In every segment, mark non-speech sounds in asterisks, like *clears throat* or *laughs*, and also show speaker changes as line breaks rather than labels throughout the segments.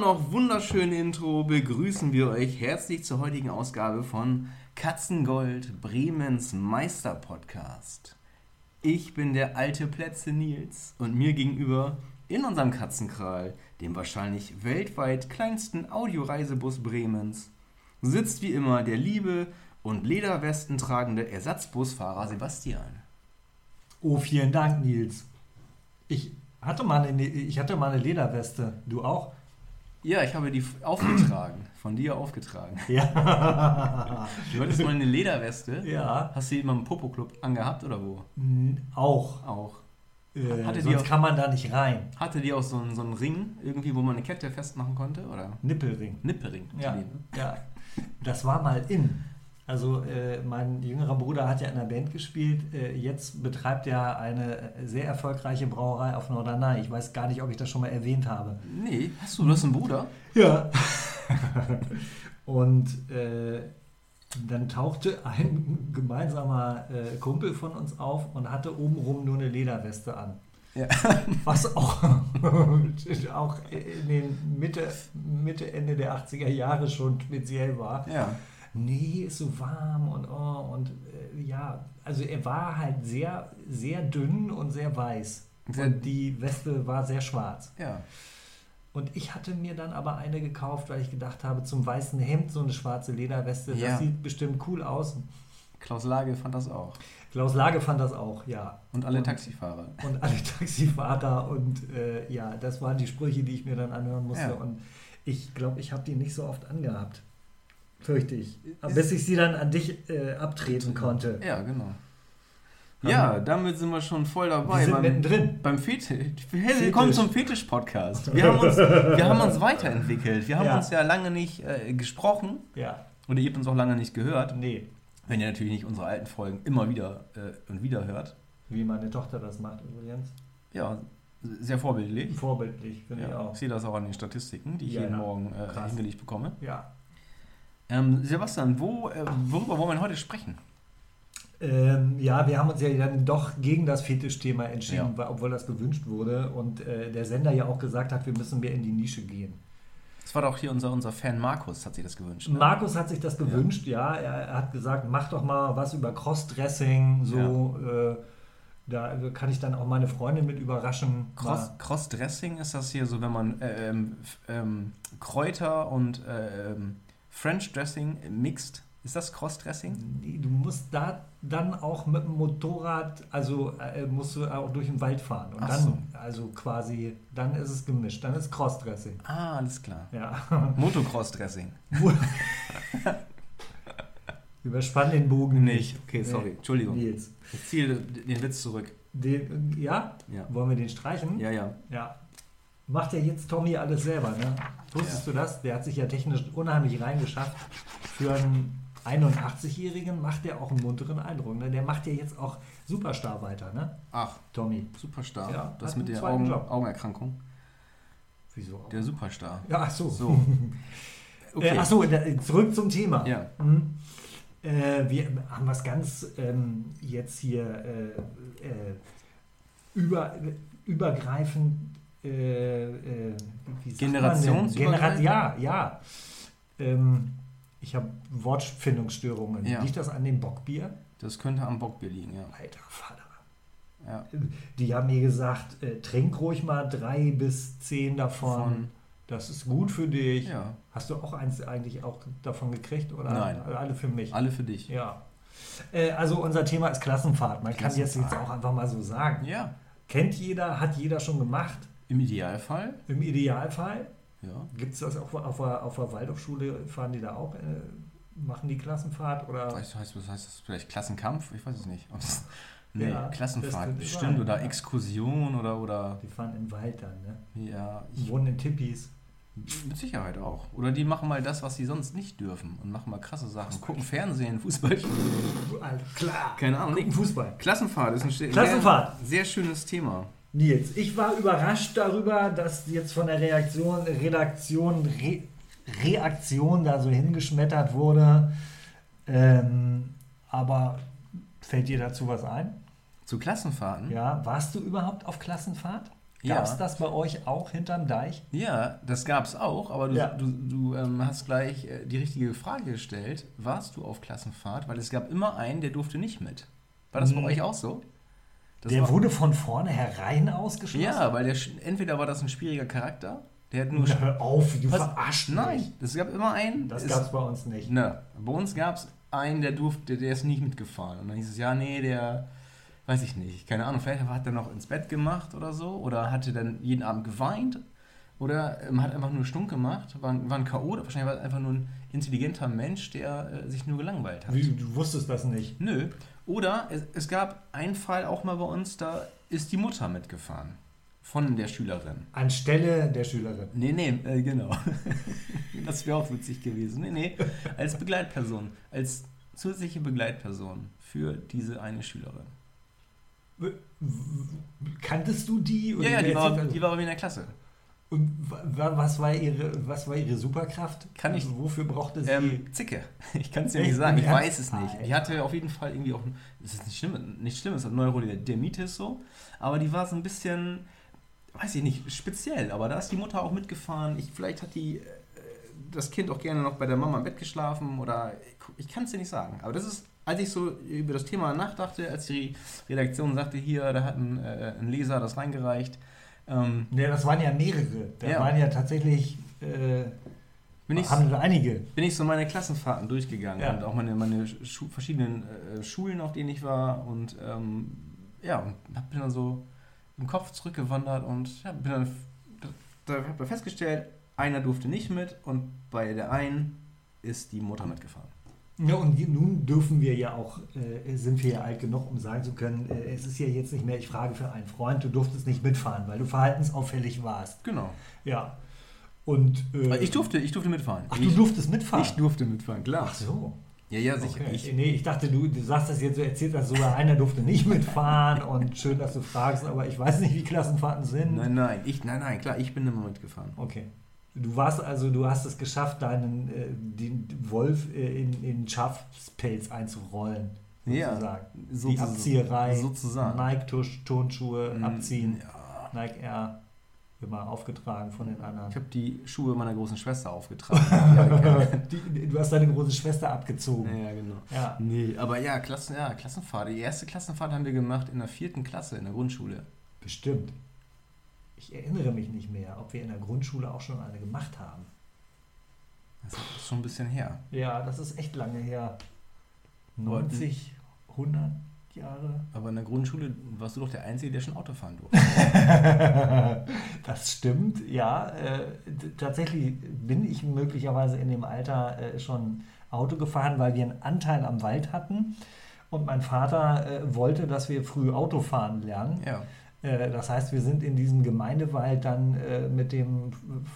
noch wunderschönen Intro begrüßen wir euch herzlich zur heutigen Ausgabe von Katzengold, Bremens Meister-Podcast. Ich bin der alte Plätze Nils und mir gegenüber in unserem Katzenkral, dem wahrscheinlich weltweit kleinsten Audioreisebus Bremens, sitzt wie immer der liebe und Lederwesten tragende Ersatzbusfahrer Sebastian.
Oh, vielen Dank, Nils. Ich hatte mal eine, ich hatte mal eine Lederweste. Du auch?
Ja, ich habe die aufgetragen, von dir aufgetragen. *laughs*
Ja.
Du hattest mal eine Lederweste.
ja.
Hast du die immer im Popo-Club angehabt oder wo?
Auch.
Auch.
Äh,
Hatte
sonst
auch-
kann man da nicht rein.
Hatte die auch so einen, so einen Ring, irgendwie, wo man eine Kette festmachen konnte? Oder?
Nippelring.
Nippelring.
Ja.
Ne?
ja. Das war mal in. Also äh, mein jüngerer Bruder hat ja in der Band gespielt. Äh, jetzt betreibt er eine sehr erfolgreiche Brauerei auf Norderney. Ich weiß gar nicht, ob ich das schon mal erwähnt habe.
Nee, hast du, du hast einen Bruder?
Ja. *laughs* Und äh, dann tauchte ein gemeinsamer äh, Kumpel von uns auf und hatte obenrum nur eine Lederweste an.
Ja. *laughs*
Was auch, *laughs* auch in den Mitte, Mitte, Ende der 80er Jahre schon speziell war.
Ja.
Nee, ist so warm und oh, und äh, ja, also er war halt sehr, sehr dünn und sehr weiß.
Sehr-
Und die Weste war sehr schwarz.
Ja.
Und ich hatte mir dann aber eine gekauft, weil ich gedacht habe, zum weißen Hemd so eine schwarze Lederweste,
Ja.
das sieht bestimmt cool aus.
Klaus Lage fand das auch.
Klaus Lage fand das auch, ja.
Und alle Taxifahrer.
Und alle *laughs* Taxifahrer und äh, ja, das waren die Sprüche, die ich mir dann anhören musste.
Ja.
Und ich glaube, ich habe die nicht so oft angehabt. Fürchte ich. Bis ich sie dann an dich äh, abtreten konnte.
Ja, genau. Ja, damit sind wir schon voll dabei.
Wir sind
beim,
mittendrin.
beim Fetisch. Hey, willkommen zum Fetisch-Podcast. *laughs* Wir, haben uns- wir haben uns weiterentwickelt. Wir haben
Ja.
uns ja lange nicht äh, gesprochen
Ja,
und ihr habt uns auch lange nicht gehört.
nee,
Wenn ihr natürlich nicht unsere alten Folgen immer wieder äh, und wieder hört.
wie meine Tochter das macht übrigens.
Ja, sehr vorbildlich.
Vorbildlich, finde ich
Ja,
auch.
ich sehe das auch an den Statistiken, die ich
Ja,
jeden. Morgen äh, hingelegt bekomme.
Ja.
Ähm, Sebastian, wo, äh, worüber wollen wir heute sprechen?
Ähm, ja, wir haben uns ja dann doch gegen das Fetischthema entschieden,
Ja.
obwohl das gewünscht wurde und äh, der Sender ja auch gesagt hat, wir müssen mehr in die Nische gehen.
Das war doch hier unser, unser Fan Markus, hat sich das gewünscht. Ne?
Markus hat sich das gewünscht, ja. Er hat gesagt, mach doch mal was über Crossdressing, so. Äh, da kann ich dann auch meine Freundin mit überraschen.
Cross, Cross-Dressing ist das hier so, wenn man äh, ähm, ähm, Kräuter und äh, ähm, French Dressing mixt. Ist das Cross-Dressing?
Nee, du musst da dann auch mit dem Motorrad, also äh, musst du auch durch den Wald fahren. Und
Ach
dann,
so.
also quasi, dann ist es gemischt, dann ist Crossdressing.
Ah, alles klar.
Ja. *laughs*
Motocross-Dressing. *laughs*
Überspann den Bogen
Nicht. Okay, sorry.
Nee.
Entschuldigung.
Nils.
Ich ziehe den Witz zurück.
Den, ja?
Ja.
Wollen wir den streichen?
Ja, ja.
Ja. Macht ja jetzt Tommy alles selber, ne? Wusstest du das? Der hat sich ja technisch unheimlich reingeschafft. Für einen 81-Jährigen macht der auch einen munteren Eindruck. Ne? Der macht ja jetzt auch Superstar weiter, ne?
Ach,
Tommy.
Superstar.
Ja,
das mit der Augen. Augenerkrankung.
Wieso? auch?
Der Superstar.
ja, ach so.
So. *laughs* Okay.
Äh, ach so, zurück zum Thema.
Ja.
Mhm. Äh, wir haben was ganz ähm, jetzt hier äh, äh, über, übergreifend äh, äh?
Generationsübergreifend?
Genera ja, ja. Ähm, ich habe Wortfindungsstörungen.
Ja.
Liegt das an dem Bockbier?
Das könnte am Bockbier liegen, ja.
Alter Vater.
ja.
Die haben mir gesagt, äh, trink ruhig mal drei bis zehn davon.
Von-
Das ist gut für dich.
Ja.
Hast du auch eins eigentlich auch davon gekriegt? Oder
Nein.
alle für mich?
Alle für dich.
Ja. Äh, also unser Thema ist Klassenfahrt. Man kann jetzt,
Klassenfahrt.
jetzt auch einfach mal so sagen.
Ja.
Kennt jeder, hat jeder schon gemacht.
Im Idealfall.
Im Idealfall
Ja.
gibt es das auch auf der, auf der Waldorfschule, fahren die da auch, äh, machen die Klassenfahrt oder?
Weißt du, heißt, was heißt das? Vielleicht Klassenkampf? Ich weiß es nicht. Nee,
Ja,
Klassenfahrt bestimmt
sein,
oder
ja.
Exkursion oder, oder
Die fahren im Wald dann, ne?
ja,
wohnen in Tippis.
mit Sicherheit auch. Oder die machen mal das, was sie sonst nicht dürfen und machen mal krasse Sachen. Gucken Fernsehen, Fußball.
Alter, klar.
Keine Ahnung.
Gucken Fußball.
Klassenfahrt ist ein
Klassenfahrt.
Sehr, sehr schönes Thema.
Nils, ich war überrascht darüber, dass jetzt von der Reaktion, Redaktion, Re, Reaktion da so hingeschmettert wurde. Ähm, aber fällt dir dazu was ein?
Zu Klassenfahrten?
Ja, warst du überhaupt auf Klassenfahrt? Gab es
Ja.
das bei euch auch hinterm Deich?
Ja, das gab es auch, aber du,
Ja.
du, du ähm, hast gleich äh, die richtige Frage gestellt. Warst du auf Klassenfahrt? Weil es gab immer einen, der durfte nicht mit. War das bei
Mhm.
euch auch so? Das
der wurde von vornherein ausgeschlossen?
Ja, weil der entweder war das ein schwieriger Charakter, der hat nur.
Na, hör auf, du
Was?
verarschst
Nein, es gab immer einen.
Das
es-
gab es bei uns nicht.
Ne, bei uns gab es einen, der durfte, der ist nicht mitgefahren. Und dann hieß es, ja, nee, der, weiß ich nicht, keine Ahnung, vielleicht hat er noch ins Bett gemacht oder so, oder hatte dann jeden Abend geweint, oder ähm, hat einfach nur stunk gemacht, war, ein- war ein K.O., oder wahrscheinlich war er einfach nur ein intelligenter Mensch, der äh, sich nur gelangweilt hat.
Wie, du wusstest das nicht.
Nö. Oder es, es gab einen Fall auch mal bei uns, da ist die Mutter mitgefahren. Von der Schülerin.
Anstelle der Schülerin.
Nee, nee, äh, genau. *laughs* das wäre auch witzig gewesen. Nee, nee, als Begleitperson, als zusätzliche Begleitperson für diese eine Schülerin.
Kanntest du die? Oder
Ja, ja, die war, die war bei mir in der Klasse.
Und wa- was war ihre, was war ihre Superkraft?
Kann ich-
Also wofür brauchte sie?
Ähm, Zicke. *laughs* Ich kann es ja
Echt?
nicht sagen, ich weiß es nicht. Die hatte auf jeden Fall irgendwie auch, das ist nicht schlimm, nicht schlimm, es ist Neurodermitis so, aber die war so ein bisschen, weiß ich nicht, speziell, aber da ist die Mutter auch mitgefahren. Ich, vielleicht hat die äh, das Kind auch gerne noch bei der Mama im Bett geschlafen oder ich kann es dir nicht sagen. Aber das ist, als ich so über das Thema nachdachte, als die Redaktion sagte, hier, da hat ein, äh, ein Leser das reingereicht, ähm,
ne, das waren ja mehrere. Da
Ja.
waren ja tatsächlich, äh,
bin ich
haben einige.
bin ich so meine Klassenfahrten durchgegangen
Ja.
und auch meine, meine Schu verschiedenen äh, Schulen, auf denen ich war und ähm, ja, und hab, bin dann so im Kopf zurückgewandert und ja, bin dann da, da festgestellt, einer durfte nicht mit und bei der einen ist die Mutter mitgefahren.
Ja, und nun dürfen wir ja auch, äh, sind wir ja alt genug, um sagen zu können, äh, es ist ja jetzt nicht mehr, ich frage für einen Freund, du durftest nicht mitfahren, weil du verhaltensauffällig warst.
Genau.
Ja. Und äh,
Ich durfte, ich durfte mitfahren.
Ach, du
ich,
durftest mitfahren?
ich durfte mitfahren, klar.
Ach so.
Ja, ja, sicher.
Okay.
Ich,
nee, ich dachte, du, du sagst das jetzt so, erzählt das sogar, einer durfte nicht mitfahren und schön, dass du fragst, aber ich weiß nicht, wie Klassenfahrten sind.
nein, nein, ich, nein, nein, klar, ich bin immer mitgefahren.
Okay. Du warst also, du hast es geschafft, deinen äh, den Wolf äh, in, in Schafspelz einzurollen.
Ja,
Sozusagen. Die
sozusagen.
Abzieherei,
Sozusagen.
Nike-Turnschuhe
Mm,
abziehen,
Ja.
Nike Air immer aufgetragen von den anderen.
Ich habe die Schuhe meiner großen Schwester aufgetragen. *laughs* ja,
Die, du hast deine große Schwester abgezogen.
ja, genau.
Ja.
Nee, aber ja, Klassen, ja, Klassenfahrt. Die erste Klassenfahrt haben wir gemacht in der vierten Klasse in der Grundschule.
Bestimmt. Ich erinnere mich nicht mehr, ob wir in der Grundschule auch schon eine gemacht haben.
Das ist schon ein bisschen her.
Ja, das ist echt lange her.
Wollten-
90, 100 Jahre.
Aber in der Grundschule warst du doch der Einzige, der schon Auto fahren durfte. *laughs*
das stimmt, ja. Äh, tatsächlich bin ich möglicherweise in dem Alter äh, schon Auto gefahren, weil wir einen Anteil am Wald hatten. Und mein Vater äh, wollte, dass wir früh Auto fahren lernen.
Ja.
Äh, das heißt, wir sind in diesem Gemeindewald dann äh, mit dem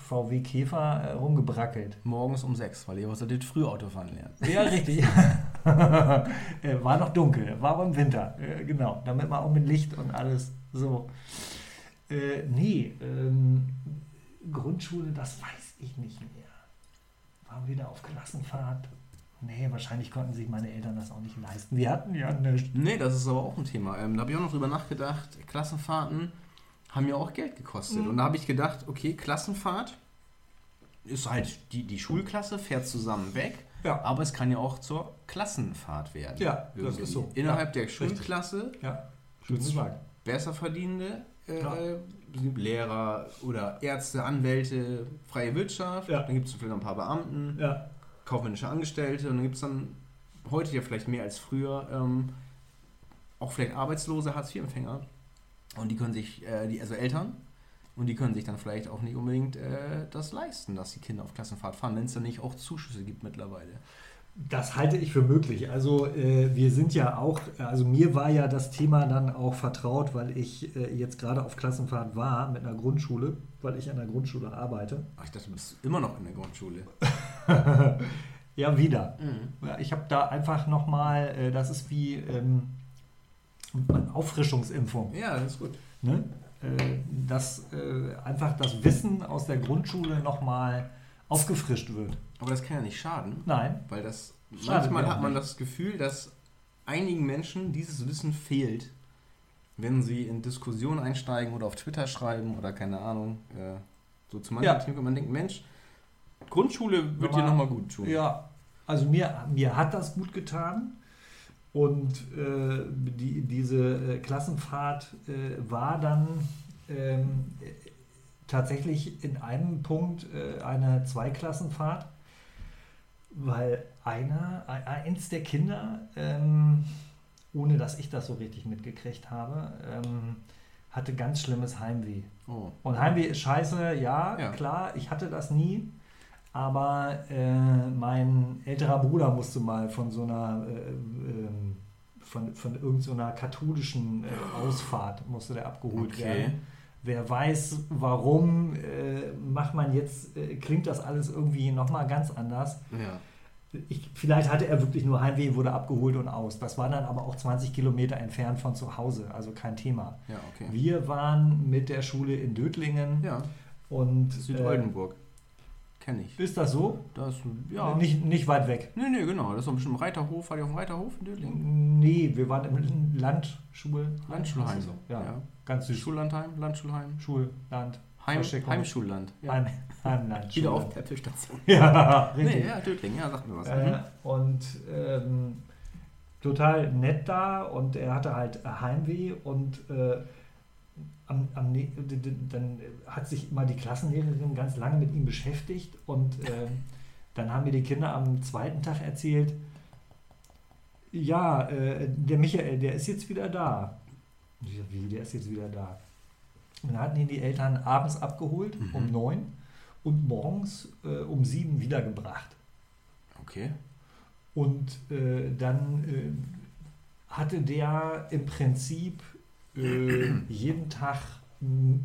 VW Käfer äh, rumgebrackelt.
Morgens um sechs, weil ihr solltet früh Auto fahren lernen. *laughs*
Ja, richtig. *laughs* Äh, war noch dunkel, war aber im Winter, äh, genau. Damit man auch mit Licht und alles so. Äh, nee, ähm, Grundschule, das weiß ich nicht mehr. Waren wir da auf Klassenfahrt? Nee, wahrscheinlich konnten sich meine Eltern das auch nicht leisten. Wir hatten ja nichts.
Nee, das ist aber auch ein Thema. Ähm, da habe ich auch noch drüber nachgedacht. Klassenfahrten haben ja auch Geld gekostet.
Mhm.
Und da habe ich gedacht, okay, Klassenfahrt ist halt, die, die Schulklasse fährt zusammen weg.
Ja.
Aber es kann ja auch zur Klassenfahrt werden.
Ja, das ist so.
Innerhalb
Ja,
der Schulklasse
Ja,
besser verdienende äh,
Ja.
Lehrer oder Ärzte, Anwälte, freie Wirtschaft.
Ja.
Dann gibt es vielleicht noch ein paar Beamten,
Ja,
kaufmännische Angestellte. Und dann gibt es dann heute ja vielleicht mehr als früher ähm, auch vielleicht arbeitslose Hartz-IV-Empfänger. Und die können sich, äh, die, also Eltern, und die können sich dann vielleicht auch nicht unbedingt äh, das leisten, dass die Kinder auf Klassenfahrt fahren, wenn es dann nicht auch Zuschüsse gibt mittlerweile.
Das halte ich für möglich. Also äh, wir sind ja auch, also mir war ja das Thema dann auch vertraut, weil ich äh, jetzt gerade auf Klassenfahrt war mit einer Grundschule, weil ich an der Grundschule arbeite.
Ach, ich dachte, du bist immer noch in der Grundschule. *laughs*
ja, wieder.
Mhm.
Ja, ich habe da einfach nochmal, äh, das ist wie ähm, eine Auffrischungsimpfung.
Ja, das ist gut.
Ne? äh, dass äh, einfach das Wissen aus der Grundschule nochmal aufgefrischt wird.
Aber das kann ja nicht schaden.
Nein.
Weil das
Schadet
manchmal hat man
nicht.
das Gefühl, dass einigen Menschen dieses Wissen fehlt, wenn sie in Diskussionen einsteigen oder auf Twitter schreiben oder keine Ahnung. Äh, so zu manchen
Ja.
Themen, und man denkt, Mensch, Grundschule wird dir
Nochmal-
gut tun.
Ja, also mir, mir hat das gut getan. Und äh, die, diese äh, Klassenfahrt äh, war dann ähm, äh, tatsächlich in einem Punkt äh, eine Zweiklassenfahrt, weil einer, ein- eins der Kinder, ähm, ohne dass ich das so richtig mitgekriegt habe, ähm, hatte ganz schlimmes Heimweh.
Oh.
Und Heimweh ist scheiße, ja,
Ja.
klar, ich hatte das nie. Aber äh, mein älterer Bruder musste mal von so einer, äh, ähm, von, von irgendeiner katholischen äh, Ausfahrt, musste der abgeholt
Okay.
werden. Wer weiß, warum, äh, macht man jetzt, äh, klingt das alles irgendwie nochmal ganz anders.
Ja.
Ich, vielleicht hatte er wirklich nur Heimweh, wurde abgeholt und aus. Das war dann aber auch 20 Kilometer entfernt von zu Hause, also kein Thema.
Ja, okay.
Wir waren mit der Schule in Dötlingen
Ja,
und
Südoldenburg. Kenne ich.
ist das so?
Das, ja.
Nicht, nicht weit weg.
Nee, nee, genau. Das ist bestimmt im Reiterhof. War die auf dem Reiterhof in Dötlingen?
Nee, wir waren im Landschul.
Landschulheim.
So? Ja,
ja.
ganz süß.
Schullandheim, Landschulheim.
Schul, Land,
Heim. Heimschulland.
Heim, Heimland.
Wieder auf Peppelstation. *laughs*
Ja, richtig.
Nee, ja, Dötlingen, ja, sag mir was.
Äh,
Mhm.
und ähm, total nett da und er hatte halt Heimweh und äh, am, am, dann hat sich immer die Klassenlehrerin ganz lange mit ihm beschäftigt und *laughs* ähm, dann haben mir die Kinder am zweiten Tag erzählt, ja, äh, der Michael, der ist jetzt wieder da. Und ich so, Wie, der ist jetzt wieder da? Und dann hatten ihn die Eltern abends abgeholt
Mhm.
um neun und morgens äh, um sieben wiedergebracht.
Okay.
Und äh, dann äh, hatte der im Prinzip äh, jeden Tag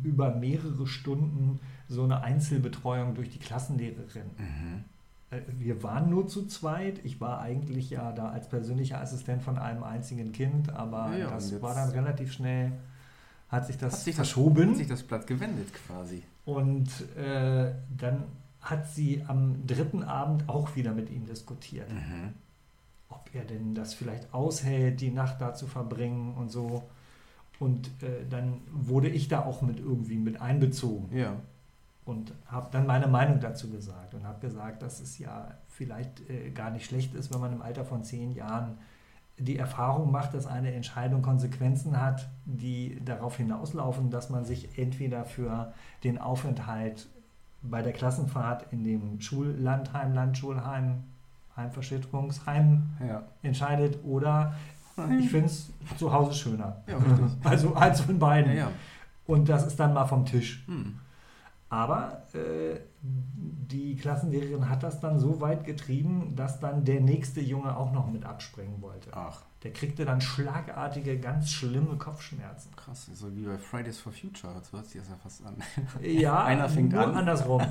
über mehrere Stunden so eine Einzelbetreuung durch die Klassenlehrerin.
Mhm.
Äh, Wir waren nur zu zweit. Ich war eigentlich ja da als persönlicher Assistent von einem einzigen Kind, aber
Ja,
das war dann relativ schnell, hat sich das
Hat sich das-
verschoben.
Hat sich das Blatt gewendet quasi.
Und äh, dann hat sie am dritten Abend auch wieder mit ihm diskutiert
Mhm.
ob er denn das vielleicht aushält, die Nacht da zu verbringen und so. Und äh, dann wurde ich da auch mit irgendwie mit einbezogen
Ja.
und habe dann meine Meinung dazu gesagt und habe gesagt, dass es ja vielleicht äh, gar nicht schlecht ist, wenn man im Alter von zehn Jahren die Erfahrung macht, dass eine Entscheidung Konsequenzen hat, die darauf hinauslaufen, dass man sich entweder für den Aufenthalt bei der Klassenfahrt in dem Schullandheim, Landschulheim, Heimverschädigungsheim
Ja.
entscheidet oder ich finde es zu Hause schöner.
Ja. *laughs*
Also eins von beiden.
Ja, ja.
Und das ist dann mal vom Tisch.
Hm.
Aber äh, die Klassenlehrerin hat das dann so weit getrieben, dass dann der nächste Junge auch noch mit abspringen wollte.
Ach,
Der kriegte dann schlagartige, ganz schlimme Kopfschmerzen.
krass. So wie bei Fridays for Future. So hört sich das ja fast an.
Ja, *laughs*
Einer fängt
nur
an.
andersrum. *laughs*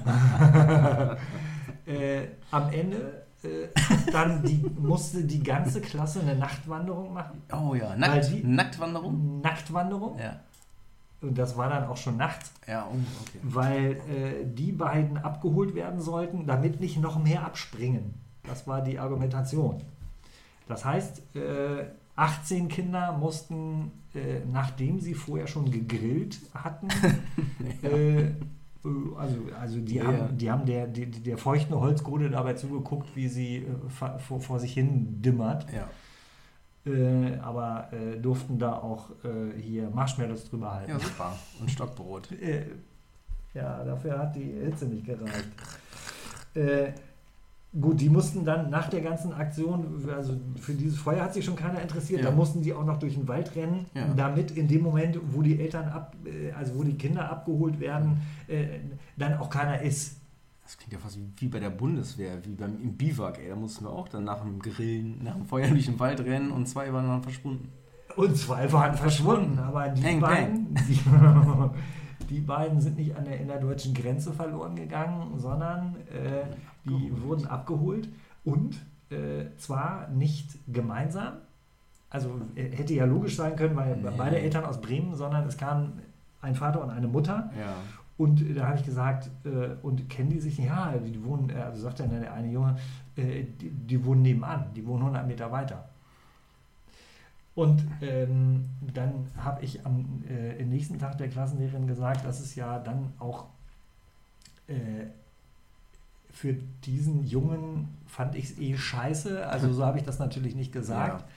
äh, am Ende äh, dann die, musste die ganze Klasse eine Nachtwanderung machen.
Oh ja, Nackt,
die-
Nacktwanderung?
Nachtwanderung.
Ja.
Und das war dann auch schon nachts.
Ja, oh, okay.
weil äh, die beiden abgeholt werden sollten, damit nicht noch mehr abspringen. Das war die Argumentation. Das heißt, äh, 18 Kinder mussten, äh, nachdem sie vorher schon gegrillt hatten, *laughs* äh, äh, also, also die
Ja,
haben, die haben der, die, der feuchten Holzkohle dabei zugeguckt, wie sie äh, vor, vor sich hin dimmert,
Ja.
äh, aber äh, durften da auch äh, hier Marshmallows drüber halten.
ja, super. Und Stockbrot. *laughs*
Äh, ja, dafür hat die Hitze nicht gereicht. Gut, die mussten dann nach der ganzen Aktion, also für dieses Feuer hat sich schon keiner interessiert,
Ja.
da mussten die auch noch durch den Wald rennen,
Ja.
damit in dem Moment, wo die Eltern ab, äh, also wo die Kinder abgeholt werden, äh, dann auch keiner ist.
Das klingt ja fast wie, bei der Bundeswehr, wie beim im Biwak, ey. Da mussten wir auch dann nach dem Grillen, nach dem Feuer durch den Wald rennen und zwei waren dann verschwunden.
Und zwei waren verschwunden, aber die
Peng,
beiden, die, *laughs* die beiden sind nicht an der innerdeutschen Grenze verloren gegangen, sondern äh, die wurden abgeholt und äh, zwar nicht gemeinsam, also äh, hätte ja logisch sein können, weil
Nee.
beide Eltern aus Bremen, sondern es kamen ein Vater und eine Mutter.
Ja.
Und da habe ich gesagt, äh, und kennen die sich? Ja, die wohnen, äh, also sagt dann der eine Junge, äh, die, die, wohnen nebenan, die wohnen 100 Meter weiter. Und ähm, dann habe ich am äh, nächsten Tag der Klassenlehrerin gesagt, dass es ja dann auch äh, für diesen Jungen fand ich es eh scheiße, also so habe ich das natürlich nicht gesagt. Ja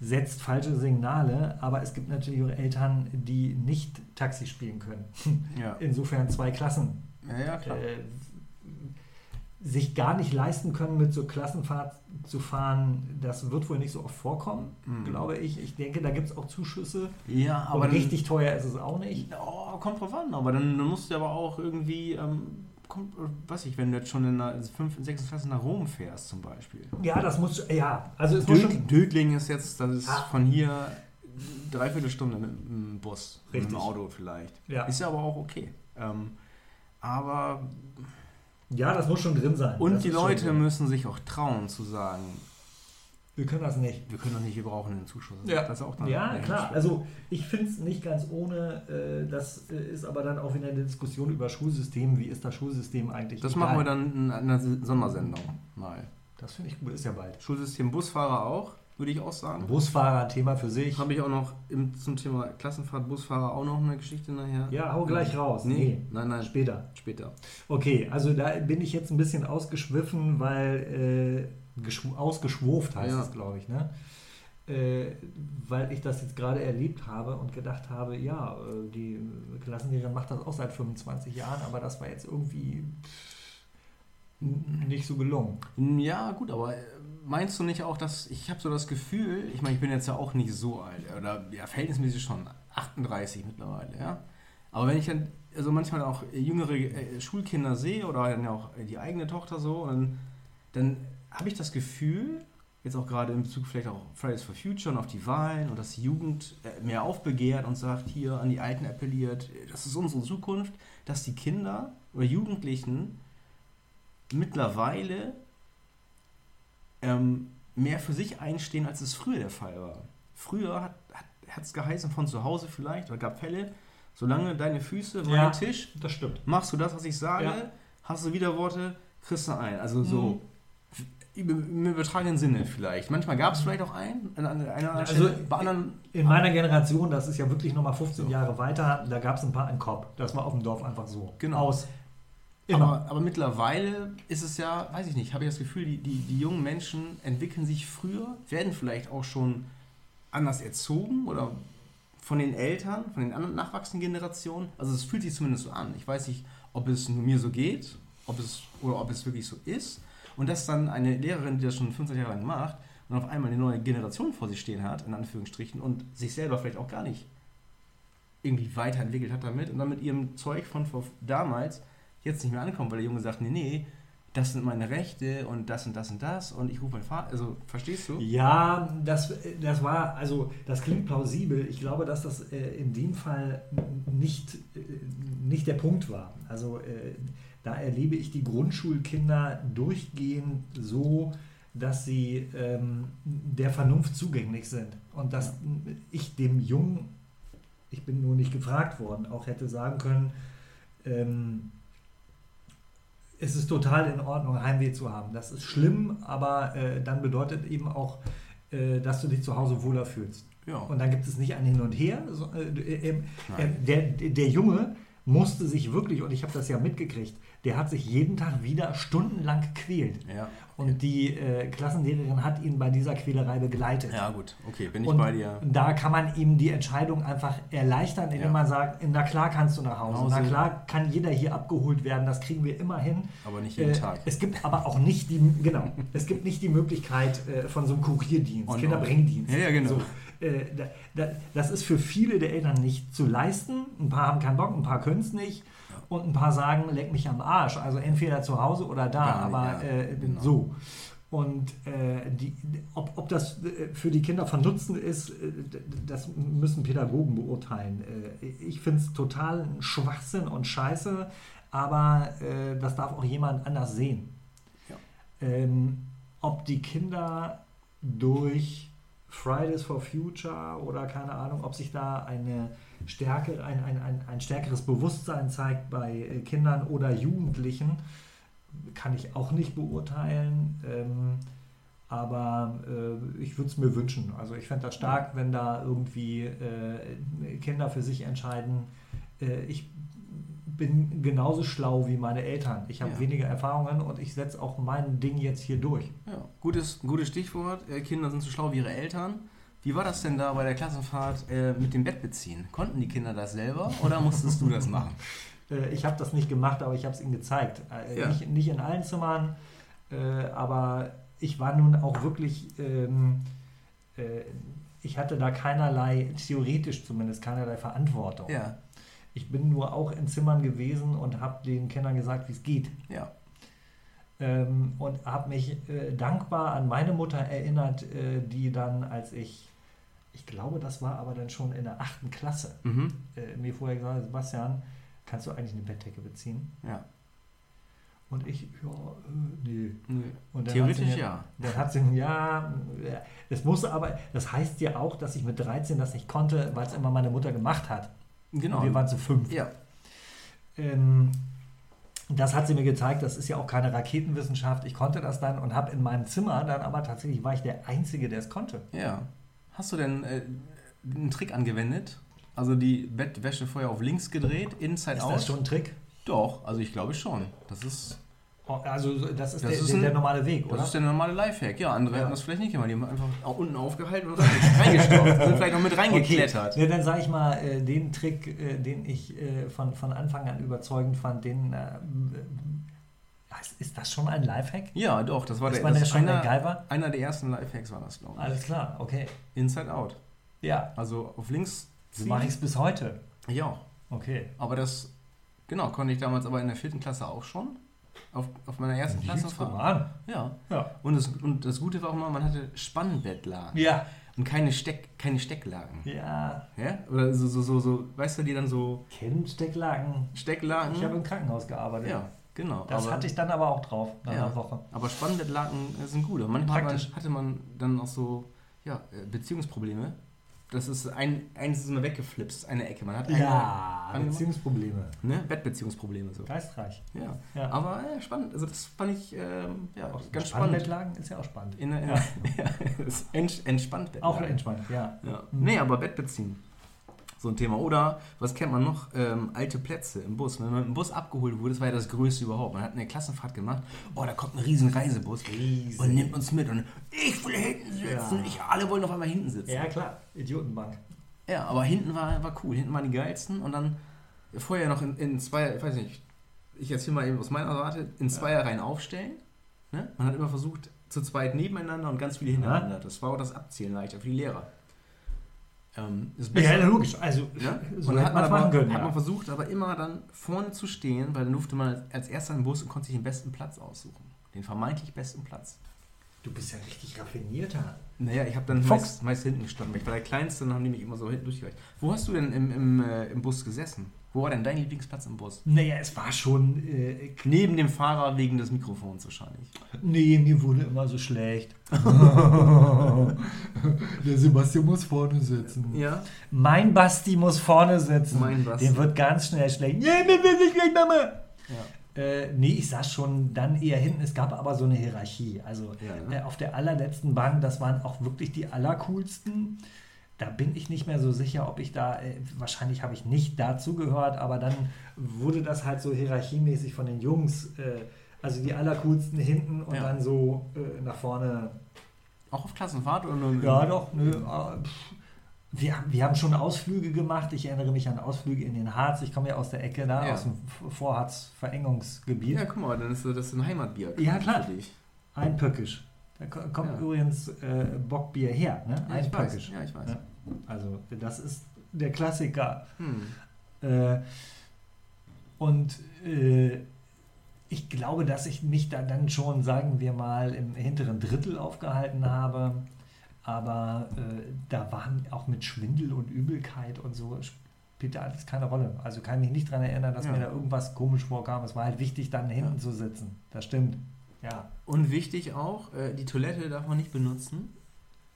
setzt falsche Signale, aber es gibt natürlich auch Eltern, die nicht Taxi spielen können. *laughs* Ja. Insofern zwei Klassen.
Ja. Äh,
sich gar nicht leisten können, mit so Klassenfahrt zu fahren, das wird wohl nicht so oft vorkommen, mhm. glaube ich. Ich denke, da gibt es auch Zuschüsse.
Ja, aber.
Und richtig teuer ist es auch nicht.
Oh, kommt drauf an, aber dann, dann musst du aber auch irgendwie. Ähm kommt, weiß ich, wenn du jetzt schon in der 5., 6. Klasse nach Rom fährst zum Beispiel.
Ja, das muss, ja. Also es
Död, schon Dödling ist jetzt, das ist ah. von hier dreiviertel Stunde mit dem Bus, Richtig. mit dem Auto vielleicht. Ja. Ist ja aber auch okay. Ähm, aber...
Ja, das muss schon drin sein.
Und
das
die Leute müssen sich auch trauen zu sagen,
wir können das nicht.
Wir können das nicht, wir brauchen einen Zuschuss.
Ja, das auch dann ja klar. Also ich finde es nicht ganz ohne. Äh, das äh, ist aber dann auch wieder eine Diskussion über Schulsystem. Wie ist das Schulsystem eigentlich?
Das egal. machen wir dann in einer Sondersendung mal.
Das finde ich gut, ist ja bald.
Schulsystem Busfahrer auch, würde ich auch sagen.
Busfahrer, Thema für sich.
Habe ich auch noch im, zum Thema Klassenfahrt, Busfahrer auch noch eine Geschichte nachher.
Ja, hau gleich raus.
Nee, nee. nein, nein.
Später.
Später.
Okay, also da bin ich jetzt ein bisschen ausgeschwiffen, weil. Äh, ausgeschwurft heißt ja. es, glaube ich, ne? Äh, weil ich das jetzt gerade erlebt habe und gedacht habe, ja, äh, die Klassenlehrerin macht das auch seit 25 Jahren, aber das war jetzt irgendwie nicht so gelungen.
Ja, gut, aber äh, meinst du nicht auch, dass ich habe so das Gefühl, ich meine, ich bin jetzt ja auch nicht so alt, oder ja, verhältnismäßig schon 38 mittlerweile, ja. Aber wenn ich dann also manchmal auch jüngere äh, Schulkinder sehe oder dann ja auch die eigene Tochter so, dann, dann habe ich das Gefühl, jetzt auch gerade in Bezug vielleicht auch Fridays for Future und auf die Wahlen und dass die Jugend äh, mehr aufbegehrt und sagt, hier an die Alten appelliert, das ist unsere Zukunft, dass die Kinder oder Jugendlichen mittlerweile ähm, mehr für sich einstehen, als es früher der Fall war. Früher hat es hat, geheißen, von zu Hause vielleicht, oder gab Fälle, solange deine Füße
meinen ja, Tisch,
das stimmt. machst du das, was ich sage, ja. hast du Widerworte, kriegst du ein. Also so, mhm im übertragenen Sinne vielleicht. Manchmal gab es vielleicht auch einen an einer
also Stelle. Bei anderen in meiner Generation, das ist ja wirklich nochmal 15 so. Jahre weiter, da gab es ein paar einen Kopf. Das war auf dem Dorf einfach so.
Genau. Aus. Aber, aber, mittlerweile ist es ja, weiß ich nicht, habe ich das Gefühl, die, die, die jungen Menschen entwickeln sich früher, werden vielleicht auch schon anders erzogen oder von den Eltern, von den anderen nachwachsenden Generationen. Also es fühlt sich zumindest so an. Ich weiß nicht, ob es nur mir so geht, ob es oder ob es wirklich so ist. Und dass dann eine Lehrerin, die das schon 15 Jahre lang macht, und auf einmal eine neue Generation vor sich stehen hat, in Anführungsstrichen, und sich selber vielleicht auch gar nicht irgendwie weiterentwickelt hat damit und dann mit ihrem Zeug von vor damals jetzt nicht mehr ankommt, weil der Junge sagt, nee, nee, das sind meine Rechte und das und das und das und ich rufe meinen Vater, also verstehst du?
Ja, das, das war, also das klingt plausibel. Ich glaube, dass das äh, in dem Fall nicht, äh, nicht der Punkt war. Also äh, da erlebe ich die Grundschulkinder durchgehend so, dass sie ähm, der Vernunft zugänglich sind. Und dass ich dem Jungen, ich bin nur nicht gefragt worden, auch hätte sagen können, ähm, es ist total in Ordnung, Heimweh zu haben. Das ist schlimm, aber äh, dann bedeutet eben auch, äh, dass du dich zu Hause wohler fühlst. Ja. Und dann gibt es nicht ein Hin und Her. So, äh, äh, äh der, der Junge musste sich wirklich, und ich habe das ja mitgekriegt, der hat sich jeden Tag wieder stundenlang gequält.
Ja.
Und die äh, Klassenlehrerin hat ihn bei dieser Quälerei begleitet.
Ja, gut, okay, bin ich
und
bei dir.
Da kann man ihm die Entscheidung einfach erleichtern, indem ja. man sagt: Na klar kannst du nach Hause. Hause. Na klar kann jeder hier abgeholt werden, das kriegen wir immer hin.
Aber nicht jeden äh, Tag.
Es gibt aber auch nicht die, genau, es gibt nicht die Möglichkeit äh, von so einem Kurierdienst, und Kinderbringdienst.
Ja, ja, genau. So,
äh, das ist für viele der Eltern nicht zu leisten. Ein paar haben keinen Bock, ein paar können es nicht und ein paar sagen, leck mich am Arsch. Also entweder zu Hause oder da, ja, aber ja, äh, genau. so. Und äh, die, ob, ob das äh, für die Kinder von Nutzen ist, äh, das müssen Pädagogen beurteilen. Äh, ich finde es total Schwachsinn und Scheiße, aber äh, das darf auch jemand anders sehen. Ja. Ähm, ob die Kinder durch Fridays for Future oder keine Ahnung, ob sich da eine Stärke, ein, ein, ein, ein stärkeres Bewusstsein zeigt bei äh, Kindern oder Jugendlichen, kann ich auch nicht beurteilen. Ähm, aber äh, ich würde es mir wünschen. Also ich fände das stark, wenn da irgendwie äh, Kinder für sich entscheiden. Äh, ich bin genauso schlau wie meine Eltern. Ich habe
Ja.
weniger Erfahrungen und ich setze auch mein Ding jetzt hier durch.
Ja, gutes, gutes Stichwort. Äh, Kinder sind so schlau wie ihre Eltern. Wie war das denn da bei der Klassenfahrt äh, mit dem Bett beziehen? Konnten die Kinder das selber oder musstest du das machen? *laughs*
Äh, ich habe das nicht gemacht, aber ich habe es ihnen gezeigt. Äh,
Ja.
nicht, nicht in allen Zimmern, äh, aber ich war nun auch wirklich, ähm, äh, ich hatte da keinerlei, theoretisch zumindest keinerlei Verantwortung.
Ja,
Ich bin nur auch in Zimmern gewesen und habe den Kindern gesagt, wie es geht.
ja.
Ähm, und habe mich äh, dankbar an meine Mutter erinnert, äh, die dann, als ich, ich glaube, das war aber dann schon in der achten Klasse,
Mhm.
äh, mir vorher gesagt Sebastian, kannst du eigentlich eine Bettdecke beziehen?
Ja.
Und ich, ja, äh, nee. Dann
Theoretisch
hat sie mir,
ja.
Dann hat sie mir, ja, es musste aber, das heißt ja auch, dass ich mit 13 das nicht konnte, weil es immer meine Mutter gemacht hat.
Genau.
Und wir waren zu fünf.
ja.
Ähm, das hat sie mir gezeigt, das ist ja auch keine Raketenwissenschaft. Ich konnte das dann und habe in meinem Zimmer dann aber tatsächlich war ich der Einzige, der es konnte.
Ja. Hast du denn äh, einen Trick angewendet? Also die Bettwäsche vorher auf links gedreht, inside
Ist
out?
das schon ein Trick?
Doch, also ich glaube schon. Das ist,
Oh, Also so- das ist,
Das
der,
ist ein-
der normale Weg, oder?
das ist der normale Lifehack. Ja, andere
Ja.
hätten das vielleicht nicht gemacht. Die haben einfach unten aufgehalten und *laughs* reingestopft. sind vielleicht noch mit reingeklettert.
Ja, dann sage ich mal, äh, den Trick, äh, den ich äh, von, von Anfang an überzeugend fand, den äh, ist- das schon ein Lifehack?
Ja, doch, das war
Ist
der, das
ja schon
einer,
MacGyver?
einer der ersten Lifehacks war das, glaube ich.
Alles klar, okay.
Inside out.
Ja,
Also auf links
so
ziehen.
mache ich es bis heute.
Auch.
Okay.
Aber das, genau, konnte ich damals aber in der vierten Klasse auch schon. Auf, auf meiner ersten Klasse.
An.
Ja.
Ja.
Und das, und das Gute war auch immer, man hatte Spannbettlagen.
Ja.
Und keine, Steck, keine Stecklagen.
Ja.
Ja? Oder so, so, so, so, weißt du, die dann so
Kennen Stecklagen.
Stecklagen.
Ich habe im Krankenhaus gearbeitet.
ja, genau.
Das hatte ich dann aber auch drauf nach
Ja.
einer Woche.
aber Spannbettlaken äh, sind gut. Und manchmal
Praktisch.
hatte man dann auch so ja, äh, Beziehungsprobleme. Das ist ein, eins ist immer ist eine Ecke. Man hat
Ja, Beziehungsprobleme.
ne, Bettbeziehungsprobleme so.
Geistreich.
Ja.
Ja.
Aber äh, spannend. Also das fand ich ähm, ja,
Auch
ganz spannend.
Spannbettlagen ist ja auch spannend.
In, in,
Ja. *laughs*
ja. entspannt
Auch
Bettlagen.
entspannt, ja.
Ja.
Mhm.
Nee, aber Bett beziehen. So ein Thema. Oder, was kennt man noch? Ähm, alte Plätze im Bus. Wenn man im Bus abgeholt wurde, das war ja das Größte überhaupt. Man hat eine Klassenfahrt gemacht. Oh, da kommt ein riesen Reisebus
Riesig.
und nimmt uns mit. Und ich will hinten sitzen.
Ja.
Ich, alle wollen auf einmal hinten sitzen.
Ja, klar. Idiotenbank.
Ja, aber hinten war, war cool. Hinten waren die geilsten. Und dann vorher noch in, in zwei, ich weiß nicht, ich erzähle mal eben aus meiner Warte, in Zweierreihen aufstellen. Ne? Man hat immer versucht, zu zweit nebeneinander und ganz viele hintereinander. Das war auch das Abzählen leichter für die Lehrer. Ähm.
Ja, logisch. Also,
Ja?
so
und
hätte
hat
man
aber,
machen können.
hat
ja.
man versucht, aber immer dann vorne zu stehen, weil dann durfte man als, als erster im Bus und konnte sich den besten Platz aussuchen. Den vermeintlich besten Platz.
Du bist ja richtig raffinierter.
Naja, ich habe dann
Fox.
meist, meist hinten gestanden. weil Ich war der Kleinste, dann haben die mich immer so hinten durchgereicht. Wo hast du denn im, im, äh, im Bus gesessen? Wo war denn dein Lieblingsplatz im Bus?
Naja, es war schon. Äh,
Neben dem Fahrer wegen des Mikrofons wahrscheinlich.
nee, mir wurde immer so schlecht. *laughs* Der Sebastian muss vorne sitzen.
Ja.
Mein Basti muss vorne sitzen.
Mein Basti.
Dem wird ganz schnell schlecht. Nee, mir will nicht schlecht, Mama.
ja.
Äh, nee, ich saß schon dann eher hinten. Es gab aber so eine Hierarchie. Also
Ja, ne?
äh, auf der allerletzten Bank, das waren auch wirklich die allercoolsten. Da bin ich nicht mehr so sicher, ob ich da, äh, wahrscheinlich habe ich nicht dazu gehört, aber dann wurde das halt so hierarchiemäßig von den Jungs, äh, also die allercoolsten hinten und
Ja.
dann so äh, nach vorne.
Auch auf Klassenfahrt oder nur?
Ja, doch, nö. äh, pff. Wir, wir haben schon Ausflüge gemacht. Ich erinnere mich an Ausflüge in den Harz. Ich komme ja aus der Ecke da,
Ja.
aus dem Vorharz-Verengungsgebiet.
Ja, guck mal, dann ist das ein Heimatbier.
Ja, klar.
Für dich.
Ein Pöckisch. Da ko- kommt
Ja.
übrigens äh, Bockbier her. Ne?
Ja,
Ein
ich weiß.
Pöckisch.
Ja, ich weiß.
Ja. Also, das ist der Klassiker.
Hm.
Äh, und äh, ich glaube, dass ich mich da dann schon, sagen wir mal, im hinteren Drittel aufgehalten habe. Aber äh, da waren auch mit Schwindel und Übelkeit und so spielte alles keine Rolle. Also kann ich mich nicht daran erinnern, dass
Ja.
mir da irgendwas komisch vorkam. Es war halt wichtig, dann hinten
Ja.
zu sitzen. Das stimmt. Ja.
Und wichtig auch, äh, die Toilette darf man nicht benutzen,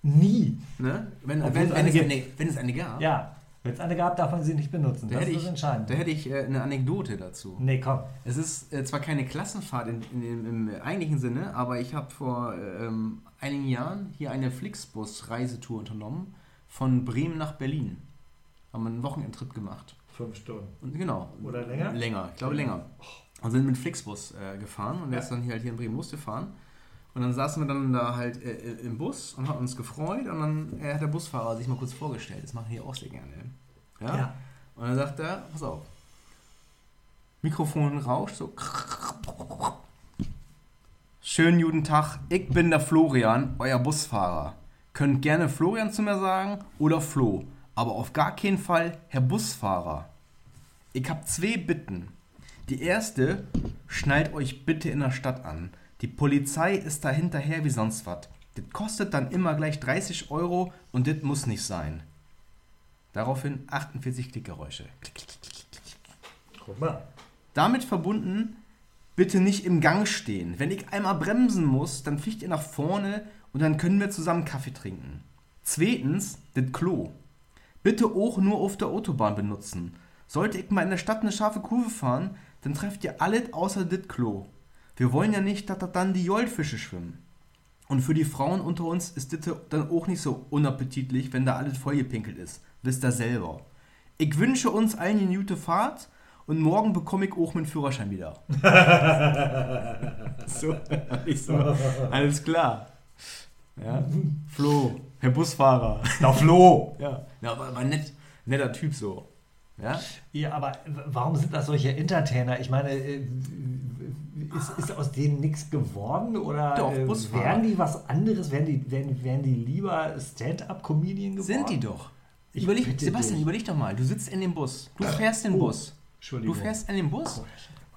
Nie.
Ne? Wenn, wenn,
es
wenn,
eine
es
gibt.
eine, wenn es eine gab,
Ja. Wenn es eine gab, darf man sie nicht benutzen.
da,
Das
hätte
ist
ich,
entscheidend.
da hätte ich äh, eine Anekdote dazu.
nee, komm.
Es ist äh, zwar keine Klassenfahrt in, in, im, im eigentlichen Sinne, aber ich habe vor ähm, einigen Jahren hier eine Flixbus-Reisettour unternommen von Bremen nach Berlin. Haben wir einen Wochenendtrip gemacht.
Fünf Stunden.
Und genau.
Oder länger?
Länger, ich glaube länger. Und sind mit Flixbus äh, gefahren und
Ja.
ist dann hier halt hier in Bremen losgefahren. Und dann saßen wir dann da halt äh, äh, im Bus und haben uns gefreut und dann äh, hat der Busfahrer sich mal kurz vorgestellt. Das machen die auch sehr gerne. Ja?
Ja.
Und dann sagt er, pass auf. Mikrofon rauscht so. Schönen guten Tag, ich bin der Florian, euer Busfahrer. Könnt gerne Florian zu mir sagen oder Flo, aber auf gar keinen Fall Herr Busfahrer. Ich habe zwei Bitten. Die erste, schnallt euch bitte in der Stadt an. Die Polizei ist da hinterher wie sonst was. Das kostet dann immer gleich 30 Euro und das muss nicht sein. Daraufhin 48 Klickgeräusche. Klick, klick, klick.
Guck mal.
Damit verbunden, bitte nicht im Gang stehen. Wenn ich einmal bremsen muss, dann fliegt ihr nach vorne und dann können wir zusammen Kaffee trinken. Zweitens, das Klo. Bitte auch nur auf der Autobahn benutzen. Sollte ich mal in der Stadt eine scharfe Kurve fahren, dann trefft ihr alles außer das Klo. Wir wollen ja nicht, dass da dann die Joldfische schwimmen. Und für die Frauen unter uns ist das dann auch nicht so unappetitlich, wenn da alles vollgepinkelt ist. Wisst ihr selber. Ich wünsche uns allen eine gute Fahrt und morgen bekomme ich auch meinen Führerschein wieder. *laughs* so, ich so, alles klar. Ja. Flo, Herr Busfahrer.
Na, Flo! *laughs*
Ja, ja aber, aber nett, netter Typ so. Ja?
Ja, aber warum sind das solche Entertainer? Ich meine, äh, ist, ist aus denen nichts geworden? Oder
Doch,
äh,
Busfahrer.
wären die was anderes? Wären die, wären, wären die lieber Stand-up-Comedian geworden?
Sind die doch.
Ich
Überleg, Sebastian,
dich.
überleg doch mal. Du sitzt in dem Bus. Du fährst den
Oh,
Bus. Du
Entschuldigung.
fährst in den Bus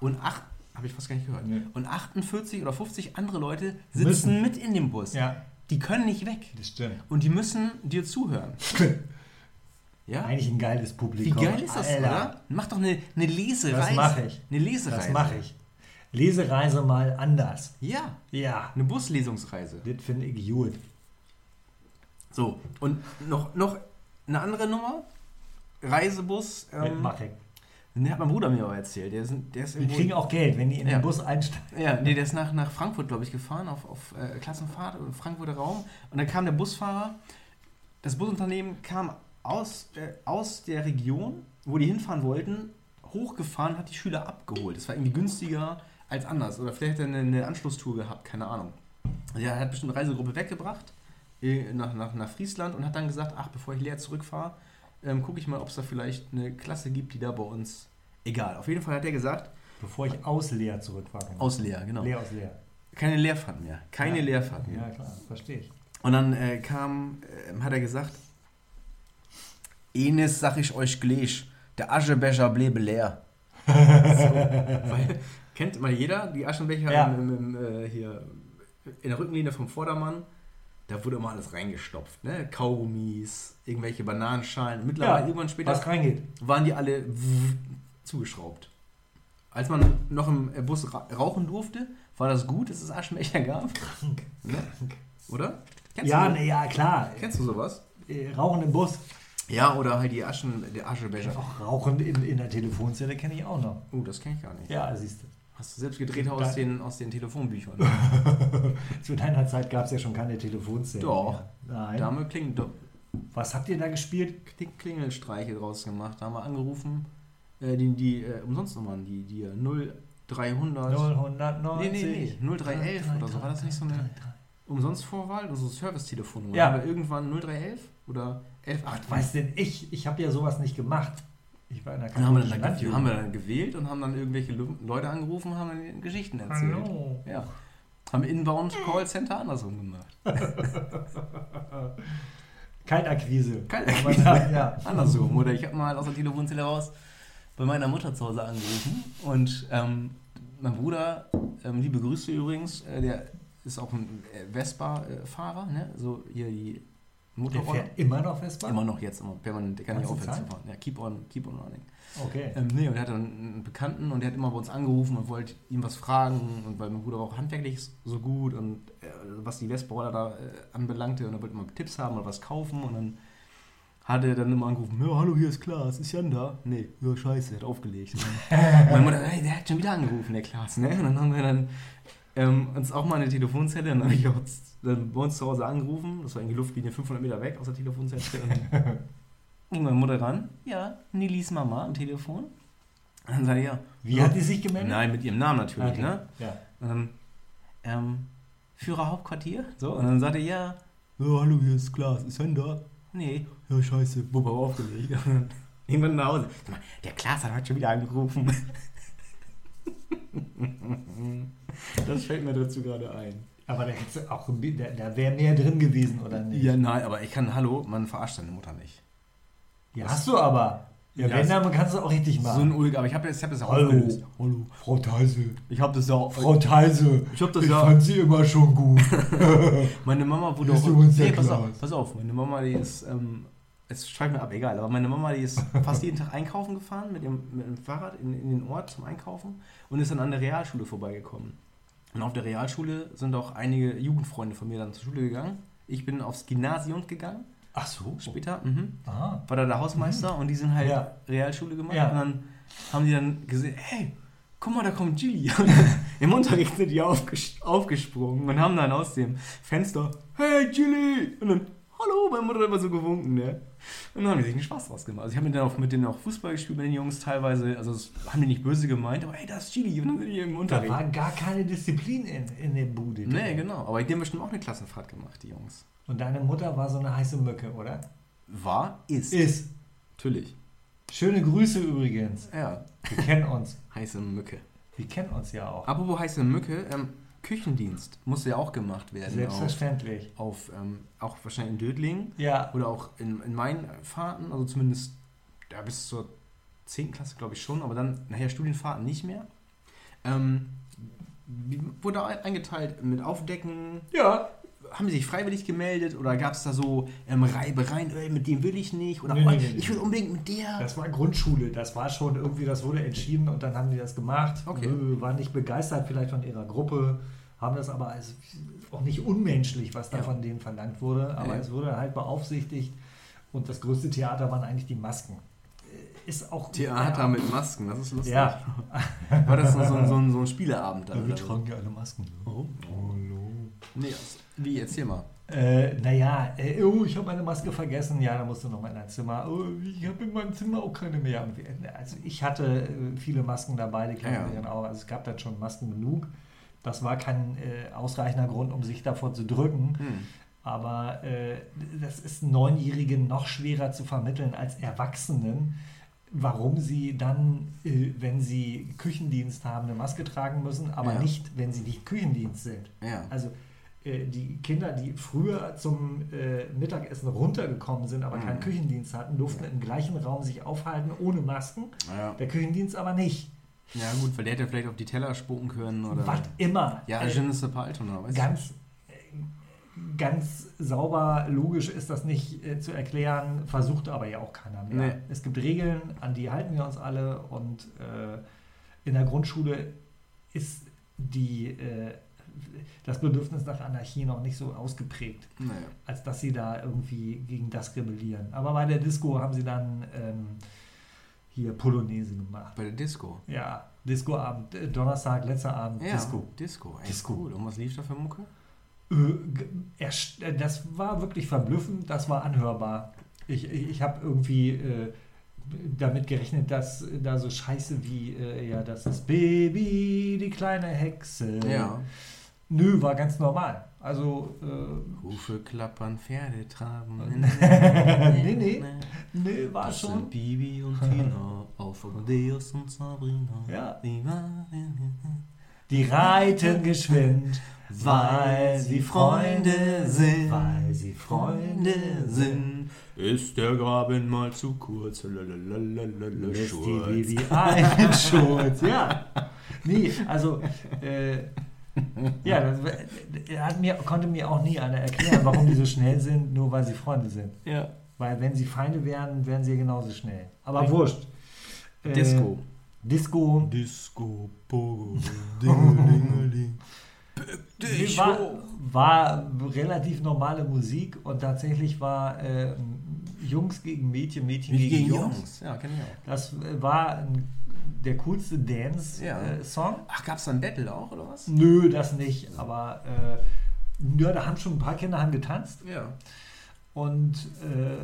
und acht, habe ich fast gar nicht gehört.
Nee.
Und 48 oder 50 andere Leute sitzen
Müssen.
mit in dem Bus.
Ja,
Die können nicht weg.
das stimmt.
Und die müssen dir zuhören. *laughs* Ja?
Eigentlich ein geiles
Wie
Publikum.
geil ist das,
Alter.
oder? Mach doch eine, eine Lesereise.
Das mache ich.
Eine Lesereise.
Das mache ich. Lesereise mal anders.
Ja,
Ja,
eine Buslesungsreise.
das finde ich gut.
So, und noch, noch eine andere Nummer. Reisebus. Ähm,
mache ich.
den hat mein Bruder mir aber erzählt. Der ist, der ist
Die kriegen auch Geld, wenn die in
Ja.
den Bus einsteigen.
Ja, nee, der ist nach, nach Frankfurt, glaube ich, gefahren, auf, auf äh, Klassenfahrt, äh, Frankfurter Raum. Und dann kam der Busfahrer. Das Busunternehmen kam aus, äh, aus der Region, wo die hinfahren wollten, hochgefahren, hat die Schüler abgeholt. Das war irgendwie günstiger als anders. Oder vielleicht hat er eine, eine Anschlusstour gehabt, keine Ahnung. Also er hat bestimmt eine Reisegruppe weggebracht äh, nach, nach, nach Friesland und hat dann gesagt, ach, bevor ich leer zurückfahre, ähm, gucke ich mal, ob es da vielleicht eine Klasse gibt, die da bei uns... Egal, auf jeden Fall hat er gesagt,
Bevor ich aus Leer zurückfahre.
aus Leer, genau.
Leer aus Leer.
Keine Leerfahrt mehr. Keine
Ja.
Leerfahrt mehr.
Ja, klar, verstehe ich.
Und dann äh, kam, äh, hat er gesagt, Enes sag ich euch gleich, der Aschebecher bliebe leer. *laughs* so, weil, kennt mal jeder, die Aschenbecher
Ja.
im, im, äh, hier in der Rückenlinie vom Vordermann, da wurde immer alles reingestopft. Ne? Kaugummis, irgendwelche Bananenschalen. Mittlerweile,
Ja,
irgendwann später,
Was reingeht.
waren die alle zugeschraubt. Als man noch im äh, Bus ra rauchen durfte, war das gut, dass es Aschenbecher gab.
Krank.
Ne? Oder? Kennst
Ja,
du,
ne, ja, klar.
Kennst du sowas?
Äh, Rauchen im Bus.
Ja, oder halt die Aschen, der Aschebecher.
Auch Rauchen in, in der Telefonzelle kenne ich auch noch.
Oh, das kenne ich gar nicht.
Ja, siehst du.
Hast du selbst gedreht aus den, aus den Telefonbüchern. *laughs*
Zu deiner Zeit gab es ja schon keine Telefonzelle.
Doch.
Mehr. Nein.
Dame klingt doch.
Was habt ihr da gespielt?
Kling- Klingelstreiche draus gemacht. Da haben wir angerufen. Äh, die die äh, Umsonstnummern, die, die 0300.
090.
Nee, nee, nee, 0311 oder so. War das nicht so eine- Umsonstvorwahl? Also Service-Telefonnummer.
Ja.
Haben wir irgendwann 0311 oder 11
Was weiß denn ich? Ich habe ja sowas nicht gemacht. Ich war in der
Dann haben wir,
katholischen
dann, haben wir dann gewählt und haben dann irgendwelche Leute angerufen und haben dann Geschichten erzählt.
Hallo.
Ja. Haben Inbound Callcenter andersrum gemacht. *laughs*
Kaltakquise.
Kaltakquise.
Sagen, Ja. *laughs*
Andersrum. Oder ich habe mal aus der Telefonzelle raus bei meiner Mutter zu Hause angerufen und ähm, mein Bruder, ähm, liebe Grüße übrigens, äh, der ist auch ein äh, Vespa-Fahrer, ne? so hier die
Der fährt immer noch Vespa?
Immer noch jetzt, immer permanent, der kann nicht aufhören zu fahren. Ja, keep on, keep on running.
Okay.
Ähm, nee, und er hatte einen Bekannten und der hat immer bei uns angerufen und wollte ihm was fragen und weil mein Bruder war auch handwerklich so gut und äh, was die Vespa-Roller da äh, anbelangte und er wollte immer Tipps haben oder was kaufen und dann hat er dann immer angerufen, ja, hallo, hier ist Klaas, ist Jan da? Nee, ja, scheiße, er hat aufgelegt. Und *laughs* meine Mutter, hey, der hat schon wieder angerufen, der Klaas, ne? Und dann haben wir dann ähm, uns auch mal eine Telefonzelle, und dann habe ich auch dann bei uns zu Hause angerufen, das war in die Luftlinie 500 Meter weg aus der Telefonzelle dann *laughs* ging meine Mutter ran, ja, Nilis Mama am Telefon. Und dann sagte ich, ja,
Wie hat die sich gemeldet?
Nein, mit ihrem Namen natürlich,
Okay.
ne?
Ja.
Und dann, ähm, Führer Hauptquartier, so, und dann sagte er, ja, ja, hallo, hier ist Klaas, ist Jan da? Nee, ja, scheiße, Bubba aufgelegt. Und *laughs* dann irgendwann nach Hause, sag mal, der Klaas hat heute schon wieder angerufen. *laughs* das fällt mir dazu gerade ein.
Aber da, auch, da, da wäre mehr drin gewesen, oder nicht?
Ja, nein, aber ich kann, hallo, man verarscht seine Mutter nicht.
Ja, hast du aber. Ja,
Ja,
wenn,
es-
dann kannst du auch richtig
So
machen.
ein Ulk, aber ich habe das, ich hab das ja
Hallo.
aufgelöst. Hallo.
Frau Theise.
Ich habe das ja auch.
Frau Theise.
Ich hab das
ich
ja-
fand sie immer schon gut. *laughs*
Meine Mama wurde auch. Nee, pass auf, pass auf, meine Mama, die ist. Ähm, es schreibt mir ab, egal, aber meine Mama, die ist fast jeden Tag einkaufen gefahren mit dem, mit dem Fahrrad in, in den Ort zum Einkaufen und ist dann an der Realschule vorbeigekommen. Und auf der Realschule sind auch einige Jugendfreunde von mir dann zur Schule gegangen. Ich bin aufs Gymnasium gegangen,
Ach so.
später. Mhm.
Ah.
War da der Hausmeister und die sind halt
Ja.
Realschule gemacht.
Ja.
Und dann haben die dann gesehen, hey, guck mal, da kommt Gilly. *laughs* Im Unterricht sind die aufges aufgesprungen und haben dann aus dem Fenster, hey Gilly! Und dann, hallo, meine Mutter hat immer so gewunken, ne? Und dann haben die sich einen Spaß draus gemacht. Also ich habe mit denen auch mit denen auch Fußball gespielt, mit den Jungs teilweise. Also das haben die nicht böse gemeint, aber hey, da ist Gilly. Und dann sind die im
Da
Unterricht.
war gar keine Disziplin in, in der Bude.
Nee, genau. Aber die haben bestimmt auch eine Klassenfahrt gemacht, die Jungs.
Und deine Mutter war so eine heiße Mücke, oder?
War, ist.
Ist.
Natürlich.
Schöne Grüße übrigens.
Ja,
Wir kennen uns.
heiße Mücke.
Wir kennen uns ja auch.
Apropos heiße Mücke, ähm, Küchendienst musste ja auch gemacht werden.
Selbstverständlich.
Auf, auf ähm, auch wahrscheinlich in Dödlingen
Ja.
oder auch in, in meinen Fahrten, also zumindest ja, bis zur 10. Klasse glaube ich schon, aber dann nachher Studienfahrten nicht mehr. Ähm, wurde eingeteilt mit Aufdecken?
Ja.
Haben sie sich freiwillig gemeldet oder gab es da so ähm, Reibereien, ey, mit dem will ich nicht oder
Nee,
oh,
nee,
ich will unbedingt mit der?
Das war Grundschule. Das war schon irgendwie, das wurde entschieden und dann haben die das gemacht.
Okay.
Äh, Waren nicht begeistert vielleicht von ihrer Gruppe, haben das aber als auch nicht unmenschlich, was da
Ja.
von denen verlangt wurde. Aber
Ja.
es wurde halt beaufsichtigt und das größte Theater waren eigentlich die Masken. Äh, Ist auch.
Theater
ja,
mit Masken, das ist lustig.
Ja.
War das so, so, ein- so, so ein Spieleabend dann?
Ja, wir tragen ja alle Masken.
Oh.
Hallo.
Nee, also, wie, erzähl mal.
Äh, naja, äh, oh, ich habe meine Maske vergessen. Ja, da musst du noch mal in dein Zimmer. Oh, ich habe in meinem Zimmer auch keine mehr. Also ich hatte äh, viele Masken dabei, die kennen
Ja,
auch. Also es gab dann schon Masken genug. Das war kein äh, ausreichender Grund, um sich davor zu drücken.
Hm.
Aber äh, das ist Neunjährigen noch schwerer zu vermitteln als Erwachsenen, warum sie dann, äh, wenn sie Küchendienst haben, eine Maske tragen müssen, aber
Ja.
nicht, wenn sie nicht Küchendienst sind.
Ja.
Also die Kinder, die früher zum äh, Mittagessen runtergekommen sind, aber keinen
Mhm.
Küchendienst hatten, durften im gleichen Raum sich aufhalten ohne Masken.
ja.
Der Küchendienst aber nicht.
Ja, gut, weil der hätte vielleicht auf die Teller spucken können oder.
Was immer.
Ja,
Äh,
je ne sais pas, weißt
ganz, äh, ganz sauber, logisch ist das nicht äh, zu erklären, versucht aber ja auch keiner mehr.
Nee.
Es gibt Regeln, an die halten wir uns alle und äh, in der Grundschule ist die, äh, das Bedürfnis nach Anarchie noch nicht so ausgeprägt?
Naja.
als dass sie da irgendwie gegen das rebellieren. Aber bei der Disco haben sie dann ähm, hier Polonaise gemacht.
Bei der Disco.
Ja, Discoabend, äh, Donnerstag, letzter Abend,
Ja,
Disco.
Disco. Ey,
Disco.
Cool. Und was lief da für Mucke?
Äh, äh, Das war wirklich verblüffend, das war anhörbar. Ich, ich, ich habe irgendwie äh, damit gerechnet, dass da so Scheiße wie, äh, ja, das ist Baby, die kleine Hexe.
Ja.
Nö, war ganz normal. Also, äh,
Hufe klappern, Pferde traben. *laughs*
nee, nee, nee, war
Das
schon.
sind Bibi und Tina *laughs* auf Amadeus und Sabrina.
Ja.
Die
reiten geschwind, weil sie Freunde sind. Weil sie Freunde sind.
Ist der Graben mal zu kurz? Lalalala,
Lässt
Schurz.
die Baby einen Schurz. *laughs* Ja. Nee, also äh, *laughs* ja, das, hat mir, konnte mir auch nie einer erklären, warum die so schnell sind, nur weil sie Freunde sind.
Ja.
Weil wenn sie Feinde wären, wären sie genauso schnell. Aber Richtig. wurscht.
Äh, Disco.
Disco.
Disco, Pogo,
war, war relativ normale Musik und tatsächlich war äh, Jungs gegen Mädchen, Mädchen gegen, gegen Jungs. Jungs.
Ja, kenne ich auch.
Das war ein, der coolste Dance-Song. Ja. Äh,
Ach, gab es da ein Battle auch oder was?
Nö, das nicht. Aber äh, ja, da haben schon ein paar Kinder haben getanzt.
Ja.
Und äh,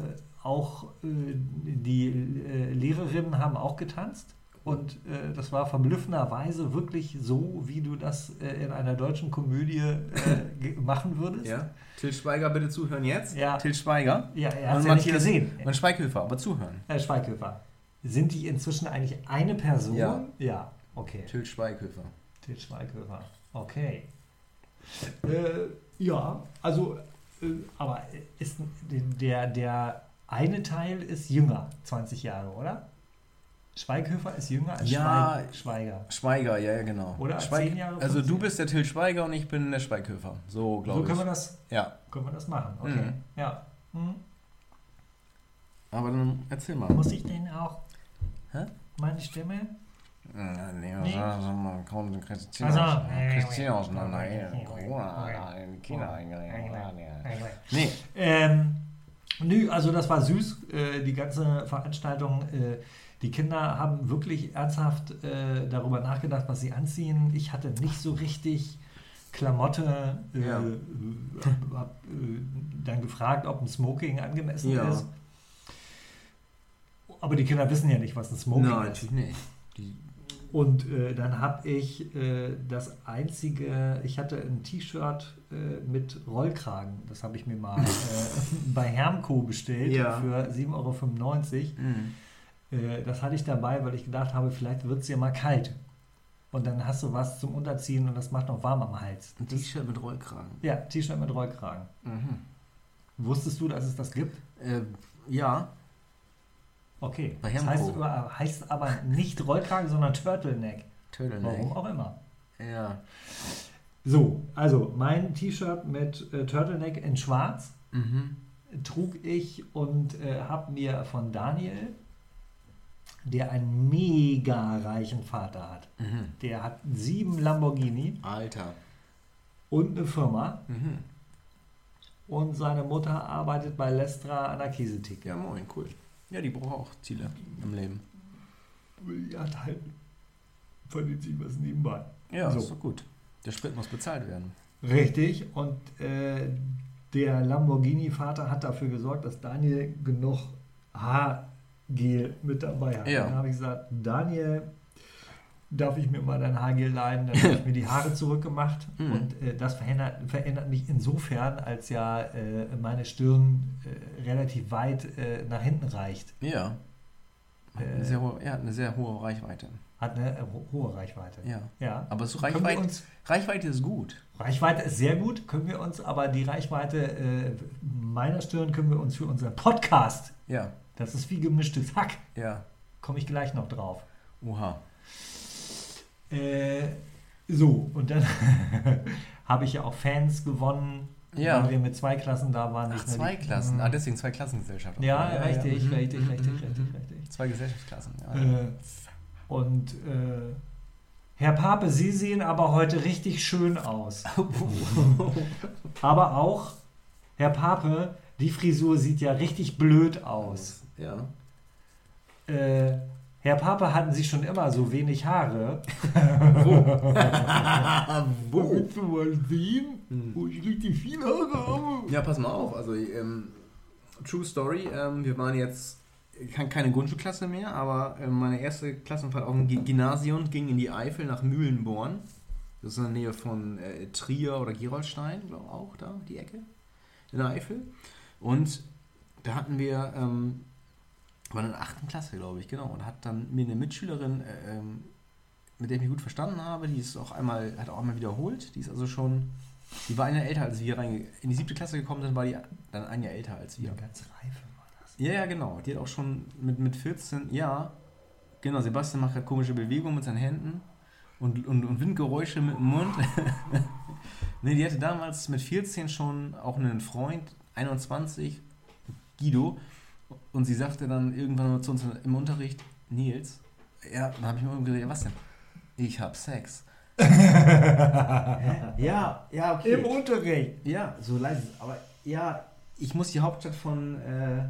auch äh, die äh, Lehrerinnen haben auch getanzt. Und äh, das war verblüffenderweise wirklich so, wie du das äh, in einer deutschen Komödie äh, *laughs* machen würdest.
Ja. Till Schweiger, bitte zuhören jetzt.
Ja.
Till Schweiger.
Ja, er hat ja nicht gesehen.
Man Schweighöfer, aber zuhören.
Herr Schweighöfer. Sind die inzwischen eigentlich eine Person?
Ja.
Ja, okay.
Till Schweighöfer.
Till Schweighöfer. Okay. Äh, ja, also, äh, aber ist der, der eine Teil ist jünger, 20 Jahre, oder? Schweighöfer ist jünger als
ja,
Schweiger.
Schweiger, ja, ja, genau.
Oder
Schweig zehn Jahre? Also du bist der Till Schweiger und ich bin der Schweighöfer. So, glaube
ich. So können wir das,
ja.
können wir das machen. Okay. Mhm. Ja. Mhm.
Aber dann erzähl mal.
Muss ich denn auch? Meine Stimme?
Nee, nee. Also, man kommt Christine
also,
aus, Christine auseinander. Corona, in China
Nee. Ähm, nö, also das war süß, äh, die ganze Veranstaltung. Äh, die Kinder haben wirklich ernsthaft äh, darüber nachgedacht, was sie anziehen. Ich hatte nicht so richtig Klamotte. Äh, ja. Hab äh, dann gefragt, ob ein Smoking angemessen ja. ist. Aber die Kinder wissen ja nicht, was ein Smoking
Nein,
ist.
Nein, nicht. Die
und äh, dann habe ich äh, das einzige, ich hatte ein T-Shirt äh, mit Rollkragen. Das habe ich mir mal *laughs* äh, bei Hermco bestellt
ja.
für 7,95 Euro. Mhm. Äh, das hatte ich dabei, weil ich gedacht habe, vielleicht wird es ja mal kalt. Und dann hast du was zum Unterziehen und das macht noch warm am Hals.
Ein T-Shirt mit Rollkragen?
Ja, T-Shirt mit Rollkragen.
Mhm.
Wusstest du, dass es das gibt?
Äh, ja.
Okay. Bei das heißt, heißt, aber nicht Rollkragen, sondern Turtleneck.
Turtleneck.
Warum auch immer.
Ja.
So, also mein T-Shirt mit äh, Turtleneck in Schwarz
mhm.
trug ich und äh, habe mir von Daniel der einen mega reichen Vater hat.
Mhm.
Der hat sieben Lamborghini.
Alter.
Und eine Firma.
Mhm.
Und seine Mutter arbeitet bei Lestra an der Käsetheke.
Ja, moin, cool. Ja, die braucht auch Ziele im Leben.
Milliard halt verdient sich was nebenbei.
Ja, so. ist doch gut. Der Sprit muss bezahlt werden.
Richtig. Und äh, der Lamborghini-Vater hat dafür gesorgt, dass Daniel genug Haar Gel mit dabei hat.
Ja.
Dann habe ich gesagt, Daniel, darf ich mir mal dein Haargel leihen? Dann habe ich mir die Haare zurückgemacht.
Mhm. *laughs*
Und äh, das verändert, verändert mich insofern, als ja äh, meine Stirn äh, relativ weit äh, nach hinten reicht.
Ja. Hat eine, äh, sehr hohe, ja, eine sehr hohe Reichweite.
Hat eine äh, hohe Reichweite.
Ja.
ja.
Aber so Reichweite, uns, Reichweite ist gut.
Reichweite ist sehr gut, können wir uns, aber die Reichweite meiner Stirn können wir uns für unseren Podcast
ja
das ist wie gemischtes Hack.
Ja.
Komme ich gleich noch drauf.
Oha.
Äh, so, und dann *laughs* habe ich ja auch Fans gewonnen,
ja.
weil wir mit zwei Klassen da waren.
Ach, zwei die, Klassen. Mhm. Ah, deswegen zwei Klassengesellschaften.
Ja, ja, richtig, ja. richtig, richtig, richtig, richtig, richtig.
Zwei Gesellschaftsklassen, ja.
Äh, und äh, Herr Pape, Sie sehen aber heute richtig schön aus. *laughs* aber auch, Herr Pape, die Frisur sieht ja richtig blöd aus.
Ja.
Äh, Herr Papa, hatten Sie schon immer so wenig Haare? *laughs*
Wo?
Wo? Willst du mal sehen, hm. wo ich richtig viele Haare habe?
Ja, pass mal auf. Also, ähm, True Story. Ähm, wir waren jetzt keine Grundschulklasse mehr, aber äh, meine erste Klassenfahrt auf dem Gymnasium ging in die Eifel nach Mühlenborn. Das ist in der Nähe von äh, Trier oder Gerolstein, glaube ich, auch da, die Ecke. In der Eifel. Und da hatten wir ähm, war in der achten Klasse, glaube ich, genau. Und hat dann mir eine Mitschülerin, äh, ähm, mit der ich mich gut verstanden habe, die ist auch einmal, hat auch einmal wiederholt. Die ist also schon, die war ein Jahr älter, als wir rein, in die siebte Klasse gekommen sind, war die dann ein Jahr älter als wir.
Ja, ganz reife war das.
Ja, ja, genau. Die hat auch schon mit, mit 14, ja, genau, Sebastian macht gerade komische Bewegungen mit seinen Händen. und, und, und Windgeräusche mit dem Mund. *laughs* nee, die hatte damals mit 14 schon auch einen Freund, 21, Guido. Und sie sagte dann irgendwann mal zu uns im Unterricht, Nils, ja, dann habe ich mir umgedreht, was denn? Ich habe Sex. *laughs* ja, ja, okay.
Im Unterricht.
Ja, so leise. Aber ja, ich muss die Hauptstadt von äh,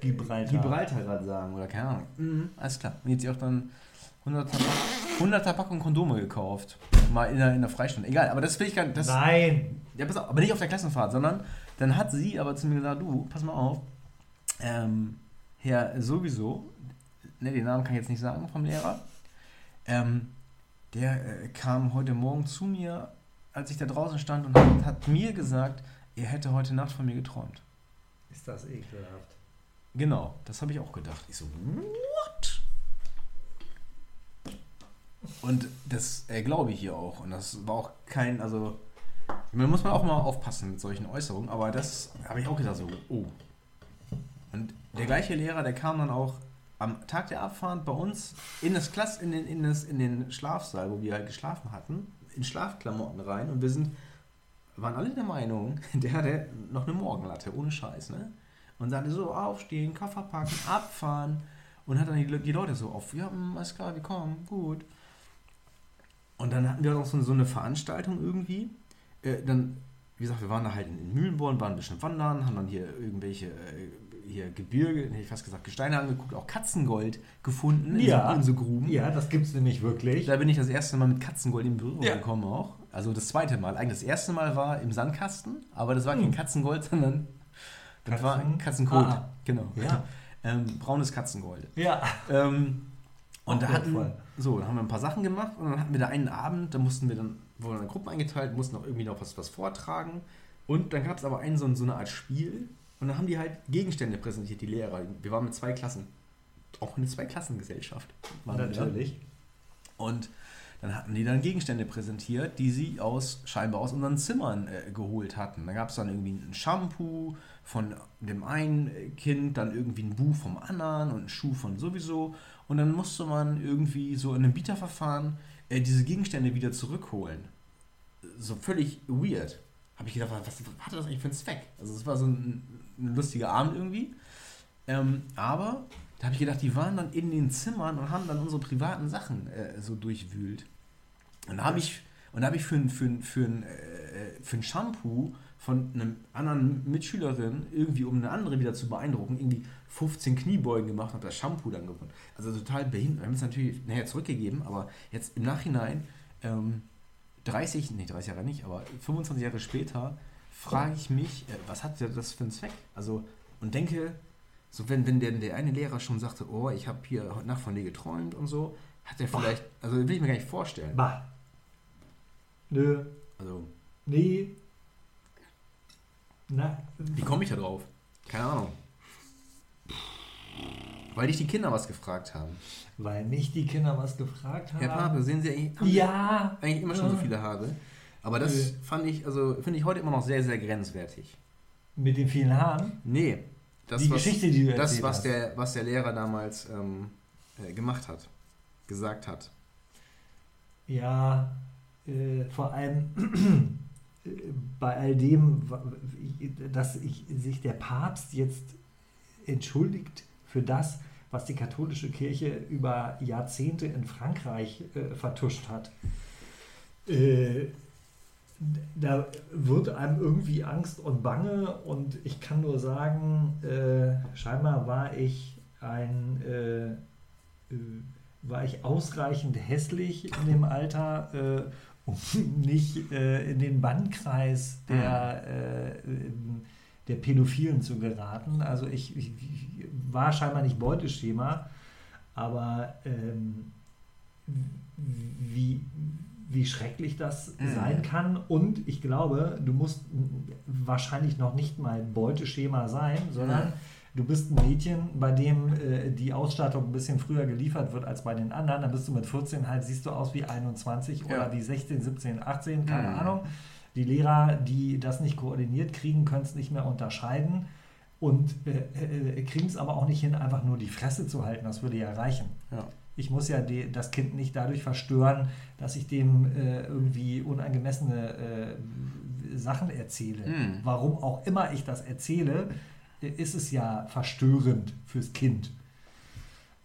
Gibraltar.
Gibraltar gerade sagen, oder keine Ahnung. Mhm, alles klar. Und jetzt sie auch dann 100 Tabak, 100 Packungen Kondome gekauft. Mal in der, in der Freistunde. Egal, aber das will ich gar nicht. Das,
Nein.
Ja, pass auf, aber nicht auf der Klassenfahrt, sondern dann hat sie aber zu mir gesagt, du, pass mal auf, ähm, Herr sowieso, ne, den Namen kann ich jetzt nicht sagen vom Lehrer, ähm, der äh, kam heute Morgen zu mir, als ich da draußen stand und hat, hat mir gesagt, er hätte heute Nacht von mir geträumt.
Ist das ekelhaft.
Genau, das habe ich auch gedacht. Ich so, what? Und das äh, glaube ich hier auch. Und das war auch kein, also, man muss man auch mal aufpassen mit solchen Äußerungen, aber das habe ich auch gedacht, so, oh. Und der gleiche Lehrer, der kam dann auch am Tag der Abfahrt bei uns in das Klass, in den, in das, in den Schlafsaal, wo wir halt geschlafen hatten, in Schlafklamotten rein und wir sind, waren alle der Meinung, *laughs* der hatte noch eine Morgenlatte, ohne Scheiß, ne? Und sagte so, aufstehen, Koffer packen, abfahren. Und hat dann die, die Leute so auf, ja, hm, alles klar, wir kommen, gut. Und dann hatten wir noch so, so eine Veranstaltung irgendwie. Äh, dann, wie gesagt, wir waren da halt in, in Mühlenborn, waren ein bisschen wandern, haben dann hier irgendwelche äh, hier Gebirge, hätte ich fast gesagt, Gesteine angeguckt, auch Katzengold gefunden
Ja.
in, so, in so Gruben.
Ja, das gibt's nämlich wirklich.
Da bin ich das erste Mal mit Katzengold in Berührung
Ja.
gekommen auch. Also das zweite Mal. Eigentlich das erste Mal war im Sandkasten, aber das war kein
Hm.
Katzengold, sondern das war
Katzen-
Katzenkot.
Ah.
Genau.
Ja. *laughs*
ähm, braunes Katzengold.
Ja.
Ähm, und
Auch
da hatten,
wertvoll.
so, dann haben wir ein paar Sachen gemacht und dann hatten wir da einen Abend, da mussten wir dann, wurden dann Gruppen eingeteilt, mussten auch irgendwie noch was, was vortragen. Und dann gab es aber einen, so, so eine Art Spiel und dann haben die halt Gegenstände präsentiert, die Lehrer. Wir waren mit zwei Klassen. Auch eine Zweiklassengesellschaft. da.
Natürlich.
Und dann hatten die dann Gegenstände präsentiert, die sie aus scheinbar aus unseren Zimmern äh, geholt hatten. Da gab es dann irgendwie ein Shampoo von dem einen Kind, dann irgendwie ein Buch vom anderen und ein Schuh von sowieso. Und dann musste man irgendwie so in einem Bieterverfahren äh, diese Gegenstände wieder zurückholen. So völlig weird. Habe ich gedacht, was hatte das eigentlich für einen Zweck? Also es war so ein, ein lustiger Abend irgendwie. Ähm, aber da habe ich gedacht, die waren dann in den Zimmern und haben dann unsere privaten Sachen äh, so durchwühlt. Und da habe ich, habe ich für ein, für, ein, für, ein, äh, für ein Shampoo von einer anderen Mitschülerin, irgendwie um eine andere wieder zu beeindrucken, irgendwie 15 Kniebeugen gemacht und das Shampoo dann gewonnen. Also total behindert. Wir haben es natürlich nachher zurückgegeben, aber jetzt im Nachhinein, ähm, 30, nee, 30 Jahre nicht, aber 25 Jahre später, frage ich mich, äh, was hat das für einen Zweck? Also, und denke, so wenn, wenn der, der eine Lehrer schon sagte, oh, ich habe hier heute Nacht von dir geträumt und so, hat er
Boah.
vielleicht, also will ich mir gar nicht vorstellen.
Bah. Nö.
Also,
Nee. Na,
wie komme ich da drauf? Keine Ahnung. Weil dich die Kinder was gefragt haben.
weil mich die Kinder was gefragt haben.
Herr Pape, sehen Sie eigentlich,
Ja.
eigentlich immer schon so viele Haare? Aber das
Nö.
fand ich, also finde ich heute immer noch sehr, sehr grenzwertig.
Mit den vielen Haaren.
Nee, das,
die
was,
Geschichte, die du
das was,
hast.
der, was der Lehrer damals ähm, äh, gemacht hat, gesagt hat.
Ja, äh, vor allem äh, *clears throat* bei all dem, dass ich, sich der Papst jetzt entschuldigt für das, was die katholische Kirche über Jahrzehnte in Frankreich äh, vertuscht hat. Äh, da wird einem irgendwie Angst und Bange und ich kann nur sagen, äh, scheinbar war ich ein äh, war ich ausreichend hässlich in dem Alter, äh, um *laughs* nicht äh, in den Bannkreis der, ähm, der Pädophilen zu geraten. Also ich, ich war scheinbar nicht Beuteschema, aber ähm, wie, wie schrecklich das
Mhm.
sein kann. Und ich glaube, du musst wahrscheinlich noch nicht mal Beuteschema sein, sondern
Mhm.
du bist ein Mädchen, bei dem äh, die Ausstattung ein bisschen früher geliefert wird als bei den anderen. Dann bist du mit 14 halt, siehst du aus wie 21
Ja.
oder wie 16, 17, 18, keine
Mhm.
Ahnung. Die Lehrer, die das nicht koordiniert kriegen, können es nicht mehr unterscheiden und äh, äh, kriegen es aber auch nicht hin, einfach nur die Fresse zu halten. Das würde ja reichen.
Ja.
Ich muss ja die, das Kind nicht dadurch verstören, dass ich dem äh, irgendwie unangemessene äh, Sachen erzähle.
Hm.
Warum auch immer ich das erzähle, äh, ist es ja verstörend fürs Kind.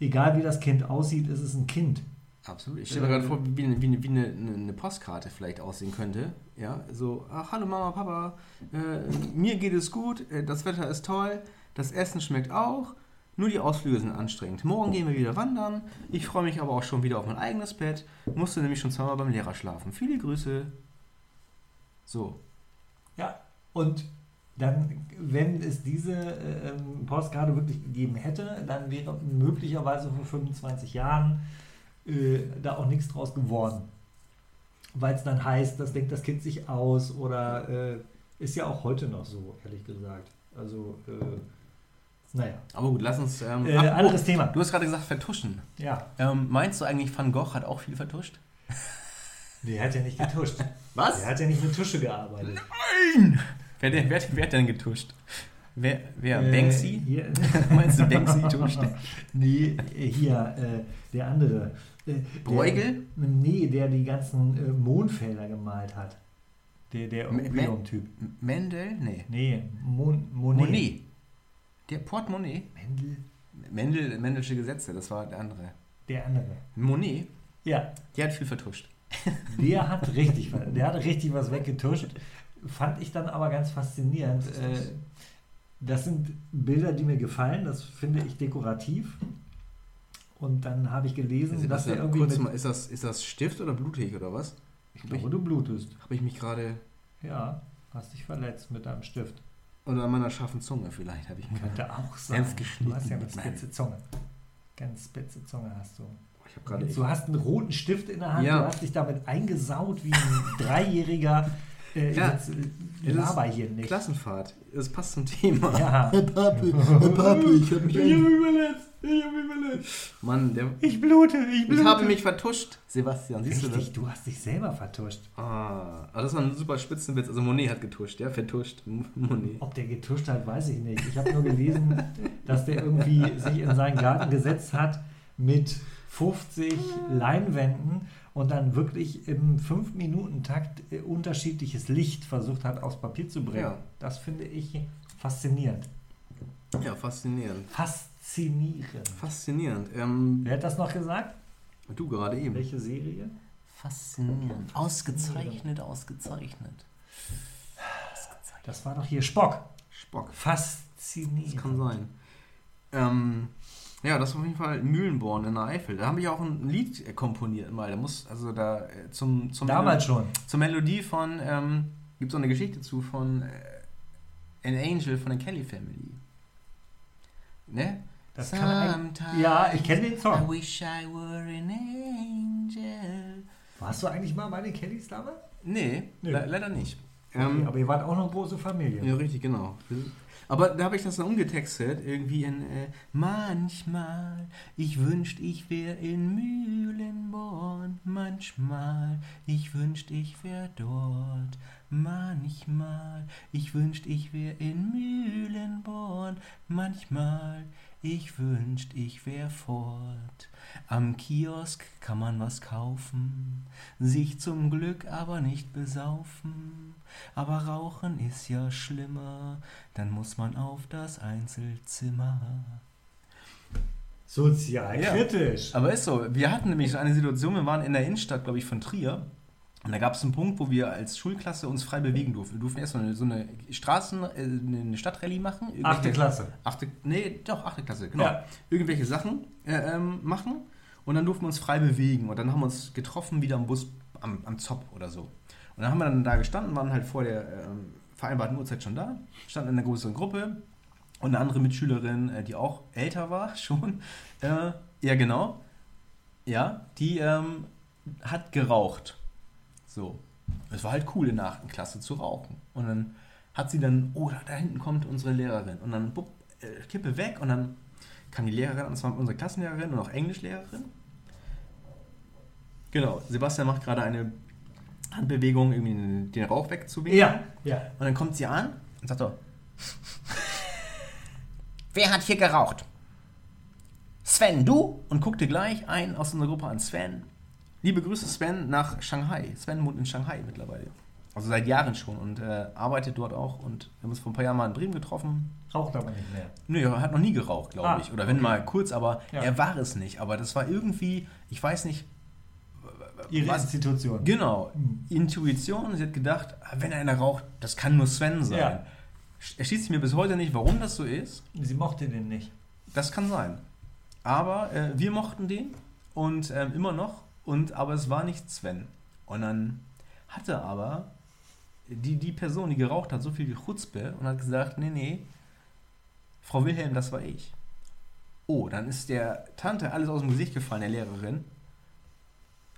Egal wie das Kind aussieht, ist es ein Kind.
Absolut. Ich stelle mir gerade vor, wie, eine- wie, eine- wie eine, eine Postkarte vielleicht aussehen könnte. Ja, so, ach, hallo Mama, Papa, äh, mir geht es gut, äh, das Wetter ist toll, das Essen schmeckt auch, nur die Ausflüge sind anstrengend. Morgen gehen wir wieder wandern, ich freue mich aber auch schon wieder auf mein eigenes Bett, musste nämlich schon zweimal beim Lehrer schlafen. Viele Grüße. So.
Ja, und dann, wenn es diese äh, ähm, Postkarte wirklich gegeben hätte, dann wäre möglicherweise vor 25 Jahren äh, da auch nichts draus geworden. Weil es dann heißt, das denkt das Kind sich aus oder äh, ist ja auch heute noch so, ehrlich gesagt. Also, äh, naja.
Aber gut, lass uns. Ähm,
Äh,
oh,
anderes Thema.
Du hast gerade gesagt, vertuschen.
Ja,
Ähm, meinst du eigentlich, Van Gogh hat auch viel vertuscht?
der hat ja nicht getuscht. *laughs*
Was?
Der hat ja nicht mit Tusche gearbeitet.
Wer, wer, wer, wer hat denn getuscht? Wer? wer
Äh,
Banksy?
hier- *laughs*
Meinst du, Banksy tuscht? *laughs*
Nee, äh, hier, äh, der andere.
Bruegel?
Der, nee, der die ganzen äh, Mondfelder gemalt hat. Der, der Opium-Typ.
Mendel? Nee.
Nee, Mon, Monet.
Monet. Der Portemonnaie?
Mendel,
Mendel, Mendelsche Gesetze, das war der andere.
der andere.
Monet,
Ja,
der hat viel vertuscht. *laughs*
der hat richtig, was- der hat richtig was weggetuscht. Fand ich dann aber ganz faszinierend. Äh, das sind Bilder, die mir gefallen. Das finde ich dekorativ. Und dann habe ich gelesen,
Ist
dass
das,
er irgendwie.
kurz mal, ist, das, ist das Stift oder blutig oder was?
ich glaube, du blutest.
Habe ich mich gerade.
Ja, hast dich verletzt mit deinem Stift.
Oder an meiner scharfen Zunge vielleicht habe ich mich.
Könnte auch sein.
Ganz geschnitten
Du hast ja eine spitze Zunge. Ganz spitze Zunge hast du.
Ich habe gerade.
Du hast einen roten Stift in der Hand,
Ja.
du hast dich damit eingesaut wie ein *laughs* Dreijähriger. Äh,
Ja.
Jetzt äh, laber hier nicht.
Klassenfahrt. Das passt zum Thema.
Ja.
Herr Papi, Herr Papi, ich habe mich
Ich hab mich verletzt. Ich hab mich verletzt.
Mann, der,
Ich blute, ich blute.
ich habe mich vertuscht. Sebastian, siehst du das?
Richtig, du hast dich selber vertuscht.
Ah, also das war ein super Spitzenwitz. Also Monet hat getuscht, ja? Vertuscht. Monet.
Ob der getuscht hat, weiß ich nicht. Ich habe nur gelesen, dass der irgendwie sich in seinen Garten gesetzt hat mit 50 Leinwänden und dann wirklich im 5-Minuten-Takt äh, unterschiedliches Licht versucht hat, aufs Papier zu bringen.
Ja.
Das finde ich faszinierend.
Ja, faszinierend.
Faszinierend.
Faszinierend. Ähm,
Wer hat das noch gesagt?
du gerade eben.
Welche Serie?
Faszinierend. Ausgezeichnet, ausgezeichnet.
Das war doch hier Spock.
Spock.
Faszinierend.
Das kann sein. Ähm, ja, das war auf jeden Fall Mühlenborn in der Eifel. Da habe ich auch ein Lied äh, komponiert mal. Da muss, also da äh, zum, zum
Damals schon.
zur Melodie von, ähm, gibt es so eine Geschichte zu von äh, An Angel von der Kelly Family. Ne?
Das kann ein, ja, ich kenne den
I
Song.
wish I were an angel.
Warst du eigentlich mal bei den Kellys damals?
Nee,
Nee.
le leider nicht.
Okay,
Ähm,
aber ihr wart auch eine große Familie.
Ja, richtig, genau. Aber da habe ich das dann umgetextet, irgendwie in äh, Manchmal, ich wünscht, ich wär in Mühlenborn. Manchmal, ich wünscht, ich wär dort. Manchmal, ich wünscht, ich wär in Mühlenborn. Manchmal, ich wünscht, ich wär fort. Am Kiosk kann man was kaufen, sich zum Glück aber nicht besaufen. Aber Rauchen ist ja schlimmer, dann muss man auf das Einzelzimmer.
Sozial
Ja.
kritisch.
Aber ist so, wir hatten nämlich so eine Situation, wir waren in der Innenstadt, glaube ich, von Trier. Und da gab es einen Punkt, wo wir als Schulklasse uns frei bewegen durften. Wir durften erst so eine, so eine Straßen, äh, eine Stadtrallye machen.
Achte Klasse.
Achte, nee, doch, achte Klasse, genau.
Ja.
Irgendwelche Sachen äh, ähm, machen und dann durften wir uns frei bewegen. Und dann haben wir uns getroffen wieder am Bus, am, am Zopp oder so. Und dann haben wir dann da gestanden, waren halt vor der ähm, vereinbarten Uhrzeit schon da, standen in einer größeren Gruppe und eine andere Mitschülerin, äh, die auch älter war *laughs* schon, äh, ja genau, ja, die ähm, hat geraucht. So. Es war halt cool in der 8. Klasse zu rauchen. Und dann hat sie dann, oh, da, da hinten kommt unsere Lehrerin. Und dann, bupp, äh, Kippe weg und dann kam die Lehrerin, und zwar unsere Klassenlehrerin und auch Englischlehrerin. Genau, Sebastian macht gerade eine Handbewegung, irgendwie den, Rauch wegzuwinken.
Ja, ja.
Und dann kommt sie an und sagt so: Wer hat hier geraucht? Sven, du? Und guckte gleich ein aus unserer Gruppe an. Sven, liebe Grüße Sven nach Shanghai. Sven wohnt in Shanghai mittlerweile. Also seit Jahren schon und äh, arbeitet dort auch. Und wir haben uns vor ein paar Jahren mal in Bremen getroffen.
Raucht aber nicht mehr.
Nö, er hat noch nie geraucht, glaube
Ah,
ich. Oder wenn
okay.
mal kurz, aber
Ja.
er war es nicht. Aber das war irgendwie, ich weiß nicht.
Ihre
was-
Institution.
Genau.
Mhm.
Intuition. Sie hat gedacht, ah, wenn einer raucht, das kann nur Sven sein.
Ja.
Er schließt sich mir bis heute nicht, warum das so ist.
Sie mochte den nicht.
Das kann sein. Aber äh, wir mochten den und ähm, immer noch. Und aber es war nicht Sven. Und dann hatte aber die, die Person, die geraucht hat, so viel Chutzpe und hat gesagt, nee, nee, Frau Wilhelm, das war ich. Oh, dann ist der Tante alles aus dem Gesicht gefallen, der Lehrerin.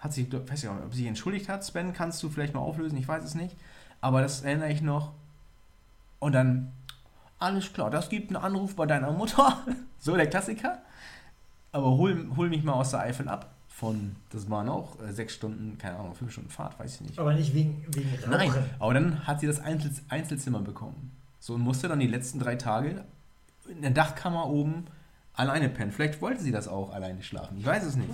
Hat sich, weiß ich nicht, ob sie sich entschuldigt hat. Sven, kannst du vielleicht mal auflösen? Ich weiß es nicht. Aber das erinnere ich noch. Und dann, alles klar, das gibt einen Anruf bei deiner Mutter. *laughs* so der Klassiker. Aber hol, hol mich mal aus der Eifel ab. Von, das waren auch äh, sechs Stunden, keine Ahnung, fünf Stunden Fahrt, weiß ich nicht.
Aber nicht wegen, wegen Rauchen.
Nein, aber dann hat sie das Einzel Einzelzimmer bekommen. So und musste dann die letzten drei Tage in der Dachkammer oben alleine pennen. Vielleicht wollte sie das auch alleine schlafen. Ich weiß es nicht.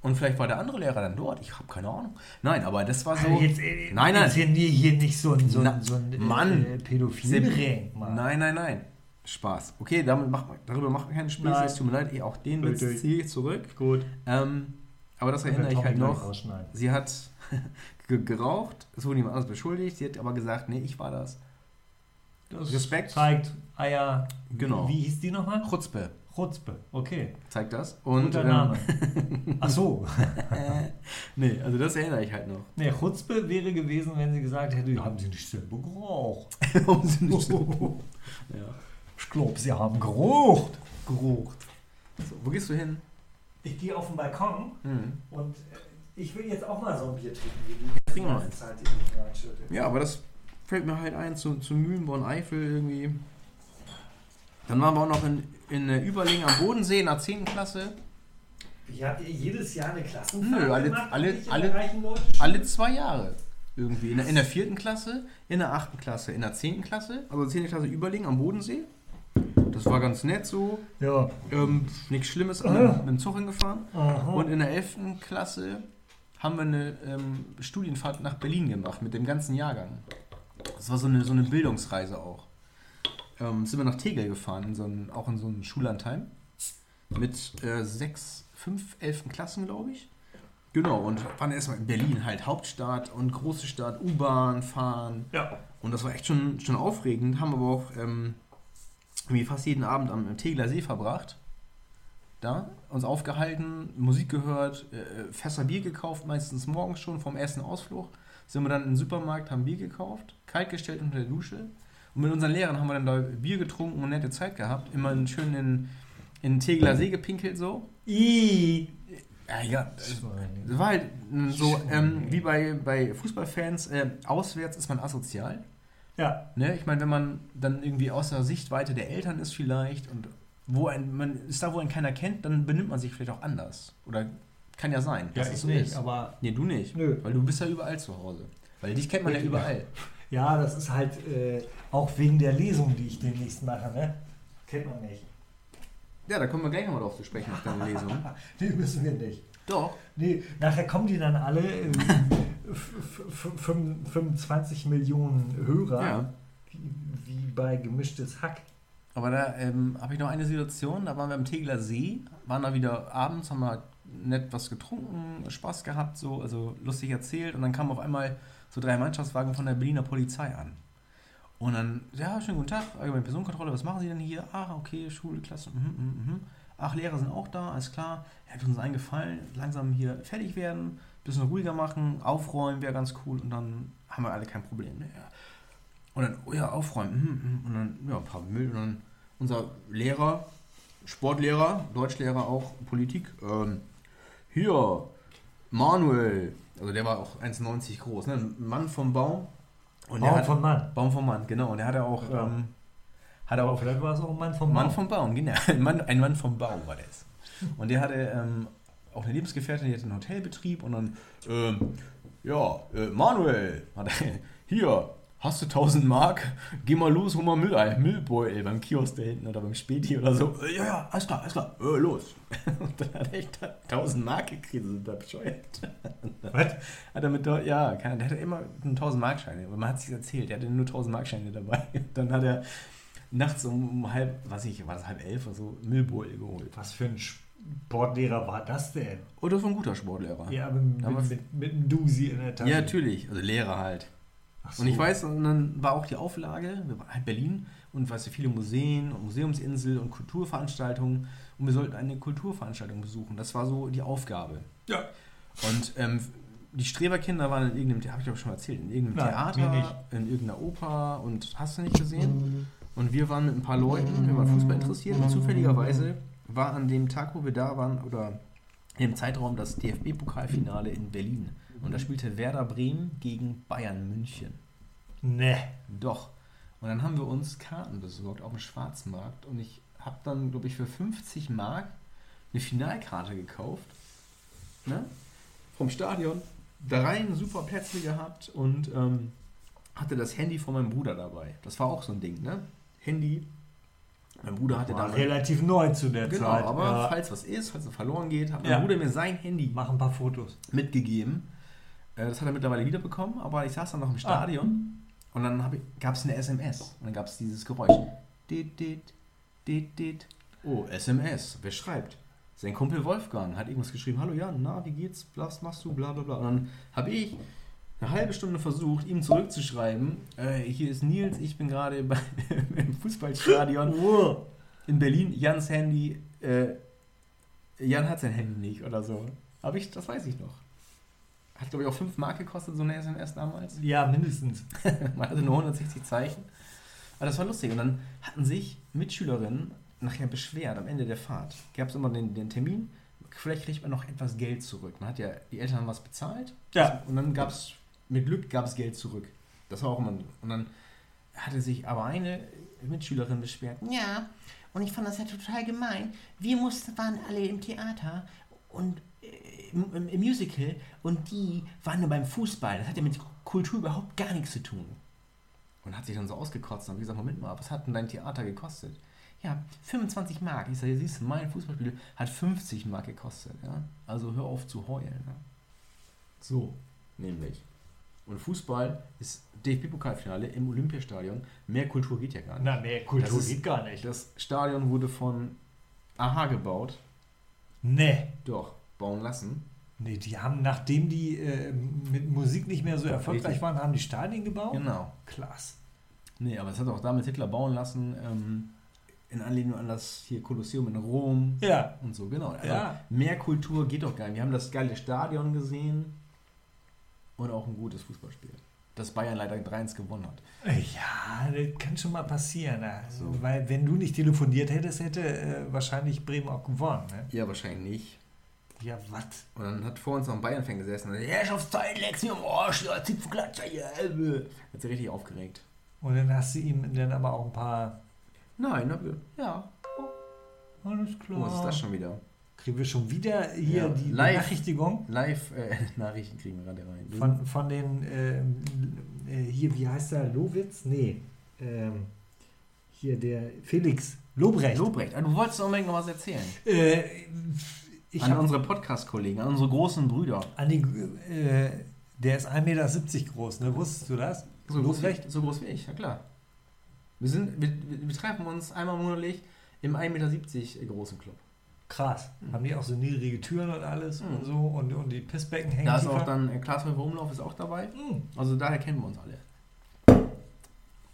Und vielleicht war der andere Lehrer dann dort. Ich habe keine Ahnung. Nein, aber das war so.
Jetzt, äh,
Nein, nein.
Jetzt hier, hier nicht so ein, so
Na,
ein, so ein
Mann.
äh, Pädophil-Ring. Mann.
Nein, nein, nein. Spaß. Okay, damit macht, man- darüber macht man keinen.
Nein.
Es tut mir leid, ich, auch den Witz ziehe ich zurück.
Gut.
Ähm, aber das erinnere ich halt noch. Sie hat *laughs* ge- geraucht, es wurde jemand anderes beschuldigt. Sie hat aber gesagt, nee, ich war das.
Das
Respekt.
Zeigt Eier.
Genau.
Wie hieß die nochmal?
Chutzpe
Chutzpe. Okay.
zeigt das. Und,
Guter
ähm,
Name. *laughs* Ach so. *laughs*
nee, also das erinnere ich halt noch.
Nee, Chutzpe wäre gewesen, wenn sie gesagt hätte, ja, haben sie nicht selber geraucht. *laughs*
Warum sind nicht so? ja.
Ich glaube, sie haben geraucht.
Gerucht. So, wo gehst du hin?
Ich gehe auf den Balkon
Hm.
und äh, ich will jetzt auch mal so ein Bier trinken, wie die.
Ja, aber das fällt mir halt ein zu, zu Mühlenborn-Eifel irgendwie. Dann waren wir auch noch in, in äh, Überlingen am Bodensee in der 10. Klasse.
Wie habt ihr jedes Jahr eine Klassenfahrt
Nö, alle-
gemacht?
alle- alle- Alle zwei Jahre. Irgendwie. In der, in der vierten Klasse, in der achten Klasse, in der zehnten Klasse, also 10. Klasse Überlingen am Bodensee. Das war ganz nett so.
Ja.
Ähm, nichts Schlimmes,
Ah.
mit, mit dem Zug hingefahren.
Aha.
Und in der 11. Klasse haben wir eine ähm, Studienfahrt nach Berlin gemacht mit dem ganzen Jahrgang. Das war so eine, so eine Bildungsreise auch. Ähm, sind wir nach Tegel gefahren, in so einen, auch in so einem Schullandheim. Mit äh, sechs, fünf, elften Klassen, glaube ich. Genau, und waren erstmal in Berlin halt Hauptstadt und große Stadt, U-Bahn fahren.
ja.
Und das war echt schon, schon aufregend. Haben aber auch ähm, irgendwie fast jeden Abend am Tegeler See verbracht. Da, uns aufgehalten, Musik gehört, äh, Fässer Bier gekauft, meistens morgens schon vom ersten Ausflug. Sind wir dann in den Supermarkt, haben Bier gekauft, kalt gestellt unter der Dusche. Und mit unseren Lehrern haben wir dann da Bier getrunken und nette Zeit gehabt. Immer schön in, in den Tegeler See gepinkelt so.
I.
Ja, ja. Das war halt mm, so, ähm, wie bei, bei Fußballfans, äh, auswärts ist man asozial.
Ja.
Ne? Ich meine, wenn man dann irgendwie aus der Sichtweite der Eltern ist vielleicht und wo ein, man ist da, wo einen keiner kennt, dann benimmt man sich vielleicht auch anders. Oder kann ja sein,
Ja, ich
so
nicht,
ist.
aber
Nee, du nicht.
Nö.
Weil du bist ja überall zu Hause. Weil dich kennt man ja
Richtig.
überall.
Ja, das ist halt äh, auch wegen der Lesung, die ich demnächst mache, ne? Kennt man nicht.
Ja, da kommen wir gleich nochmal drauf zu sprechen auf deine Lesung. *laughs*
Nee, müssen wir nicht.
Doch.
Nee, nachher kommen die dann alle *laughs* fünf- 25 Millionen Hörer,
Ja.
wie, wie bei gemischtes Hack.
Aber da ähm, habe ich noch eine Situation, da waren wir am Tegeler See, waren da wieder abends, haben wir nett was getrunken, Spaß gehabt, so, also lustig erzählt und dann kamen auf einmal so drei Mannschaftswagen von der Berliner Polizei an. Und dann, ja, schönen guten Tag, allgemeine Personenkontrolle, was machen Sie denn hier? Ah, okay, Schule, Klasse, mhm, mhm, mhm. Ach, Lehrer sind auch da, alles klar. Er hat uns eingefallen, langsam hier fertig werden, bisschen ruhiger machen, aufräumen wäre ganz cool und dann haben wir alle kein Problem mehr. Und dann, oh ja, aufräumen. mhm, mhm. Und dann, ja, ein paar Müll. Und dann unser Lehrer, Sportlehrer, Deutschlehrer auch, Politik. Ähm, hier, Manuel, also der war auch 1,90 groß, ne? ein Mann vom Baum. Und der
Baum
hat,
von Mann.
Baum vom Mann, genau. Und der hatte auch,
Genau.
ähm, hat er auch
vielleicht war es auch ein Mann vom
Mann
Baum.
vom Baum, genau. *laughs* Ein Mann, ein Mann vom Baum war das. Und der hatte ähm, auch eine Lebensgefährtin, die hatte einen Hotelbetrieb und dann, ähm, ja, äh, Manuel, hat er, *laughs* hier, hast du 1000 Mark? Geh mal los, hol mal Müll, Müllbeutel beim Kiosk da hinten oder beim Späti oder so. Ja, ja, alles klar, alles klar, äh, los. *laughs* Und dann hat er echt 1000 Mark gekriegt, sind da bescheuert. *laughs* Was? Hat er mit, ja, der hatte immer 1000 Mark Scheine, aber man hat sich erzählt, er hatte nur 1000 Mark Scheine dabei. Dann hat er nachts um halb, was ich, war das halb elf oder so, Müllbeutel geholt.
Was für ein Sportlehrer war das denn?
Oder oh, so ein guter Sportlehrer.
Ja, aber mit, mit, mit, mit einem Dusi in der Tasche.
Ja, natürlich, also Lehrer halt. So. Und ich weiß, und dann war auch die Auflage, wir waren halt Berlin und weißt du, viele Museen und Museumsinsel und Kulturveranstaltungen und wir sollten eine Kulturveranstaltung besuchen. Das war so die Aufgabe.
Ja.
Und ähm, die Streberkinder waren in irgendeinem, habe ich glaube schon erzählt, in irgendeinem Nein, Theater, in irgendeiner Oper und hast du nicht gesehen? Mhm. Und wir waren mit ein paar Leuten, wir waren Fußball interessiert und zufälligerweise war an dem Tag, wo wir da waren, oder im Zeitraum das DFB-Pokalfinale in Berlin. Und da spielte Werder Bremen gegen Bayern München.
Ne.
Doch. Und dann haben wir uns Karten besorgt auf dem Schwarzmarkt und ich habe dann, glaube ich, für 50 Mark eine Finalkarte gekauft. Ne? Vom Stadion. Da rein super Plätze gehabt und ähm, hatte das Handy von meinem Bruder dabei. Das war auch so ein Ding, ne? Handy. Mein Bruder hatte da.
Relativ neu zu der
genau,
Zeit.
Aber ja. falls was ist, falls er verloren geht, hat mein ja. Bruder mir sein Handy.
Mach ein paar Fotos.
Mitgegeben. Äh, das hat er mittlerweile wiederbekommen, aber ich saß dann noch im Stadion ah. und dann gab es eine SMS. Und dann gab es dieses Geräusch. Dit, dit, dit, dit. Oh, SMS. Wer schreibt? Sein Kumpel Wolfgang hat irgendwas geschrieben. Hallo Jan, na, wie geht's? Was machst du? Bla bla bla. Und dann habe ich eine halbe Stunde versucht, ihm zurückzuschreiben, äh, hier ist Nils, ich bin gerade *laughs* im Fußballstadion *laughs* in Berlin, Jans Handy, äh, Jan hat sein Handy nicht oder so. Aber ich, das weiß ich noch. Hat, glaube ich, auch 5 Mark gekostet, so eine SMS damals.
Ja, mindestens. *laughs*
Man hatte nur 160 Zeichen. Aber das war lustig. Und dann hatten sich Mitschülerinnen nachher beschwert am Ende der Fahrt. Gab es immer den, den Termin, vielleicht kriegt man noch etwas Geld zurück. Man hat ja, die Eltern haben was bezahlt.
Ja.
Und dann gab es mit Glück gab es Geld zurück. Das war auch immer. Und dann hatte sich aber eine Mitschülerin beschwert. Ja, und ich fand das ja total gemein. Wir mussten, waren alle im Theater und im, im, Musical und die waren nur beim Fußball. Das hat ja mit Kultur überhaupt gar nichts zu tun. Und hat sich dann so ausgekotzt und hat gesagt, Moment mal, was hat denn dein Theater gekostet? Ja, 25 Mark. Ich sage, siehst du, mein Fußballspiel hat 50 Mark gekostet. Ja? Also hör auf zu heulen. Ja? So, nämlich. Und Fußball ist DFB-Pokalfinale im Olympiastadion. Mehr Kultur geht ja gar nicht.
Na, mehr Kultur ist, geht gar nicht.
Das Stadion wurde von Aha gebaut.
Nee.
Doch, bauen lassen.
Nee, die haben, nachdem die äh, mit Musik nicht mehr so erfolgreich Richtig. waren, haben die Stadien gebaut?
Genau.
Klasse.
Nee, aber es hat auch damals Hitler bauen lassen, ähm, in Anlehnung an das hier Kolosseum in Rom.
Ja.
Und so, genau. Also
ja.
Mehr Kultur geht doch gar nicht. Wir haben das geile Stadion gesehen und auch ein gutes Fußballspiel. Das Bayern leider 3-1 gewonnen hat.
Ja, das kann schon mal passieren. Also, so. Weil wenn du nicht telefoniert hättest, hätte äh, wahrscheinlich Bremen auch gewonnen. Ne?
Ja, wahrscheinlich nicht.
Ja, was?
Und dann hat vor uns noch ein Bayern-Fan gesessen und Herrschaftszeit, leck's mir am Arsch, ja, Zipfelklatscher, ja. Hat sich richtig aufgeregt.
Und dann hast du ihm dann aber auch ein paar...
Nein, ja.
Oh, alles klar.
Oh, was ist das schon wieder?
Kriegen wir schon wieder hier ja, die
live,
Benachrichtigung?
Live-Nachrichten äh, *laughs* kriegen wir gerade rein.
Von, von den, ähm, äh, hier, wie heißt der, Lowitz? Nee, ähm, hier der Felix Lobrecht.
Lobrecht, ah, du wolltest unbedingt noch was erzählen.
Äh,
an unsere Podcast-Kollegen, an unsere großen Brüder.
An die, äh, der ist 1,70 Meter groß, ne? Wusstest du das?
So groß, wie, so groß wie ich, ja klar. Wir, sind, wir, wir treffen uns einmal monatlich im 1,70 Meter großen Club.
Krass. Mhm. Haben die auch so niedrige Türen und alles mhm. und so und, und die Pissbecken hängen.
Da ist auch dann äh, Glashäufer Umlauf ist auch dabei. Mhm. Also daher kennen wir uns alle.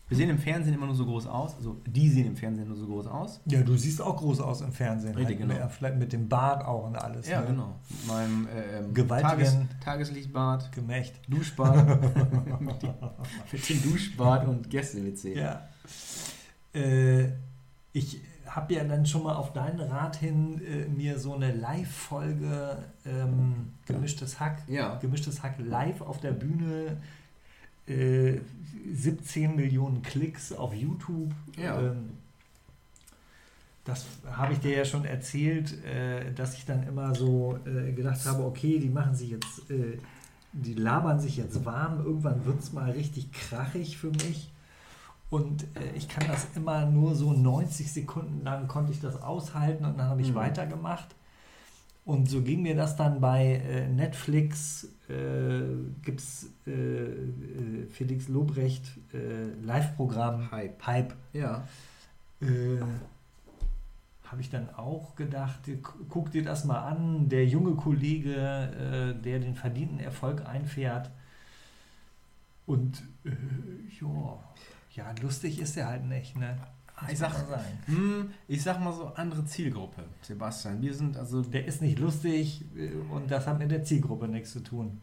Wir sehen im Fernsehen immer nur so groß aus. Also die sehen im Fernsehen nur so groß aus.
Ja, du siehst auch groß aus im Fernsehen.
Richtig, halt,
genau. Vielleicht mit dem Bart auch und alles.
Ja, ne? genau. Mit meinem
äh, ähm, Tages,
Tageslichtbart.
Gemächt.
Duschbart. mit, *laughs* dem, mit dem Duschbart und Gäste-WC.
Ja. Äh, ich habe ja dann schon mal auf deinen Rat hin äh, mir so eine Live-Folge ähm, Gemischtes Hack,
ja.
Gemischtes Hack live auf der Bühne, äh, 17 Millionen Klicks auf YouTube.
Ja. Ähm,
das habe ich dir ja schon erzählt, äh, dass ich dann immer so äh, gedacht habe, okay, die machen sich jetzt äh, die labern sich jetzt warm. Irgendwann wird es mal richtig krachig für mich. Und äh, ich kann das immer nur so 90 Sekunden lang konnte ich das aushalten und dann habe ich mhm. weitergemacht. Und so ging mir das dann bei äh, Netflix, äh, gibt es äh, äh, Felix Lobrecht äh, Live-Programm
Hype.
Hype.
Ja.
Äh, habe ich dann auch gedacht, guck dir das mal an, der junge Kollege, der den verdienten Erfolg einfährt. Und ja, ja, lustig ist er halt nicht, ne?
Ich sag, hm, ich sag mal so, andere Zielgruppe, Sebastian. Wir sind also.
Der ist nicht lustig äh, und das hat mit der Zielgruppe nichts zu tun.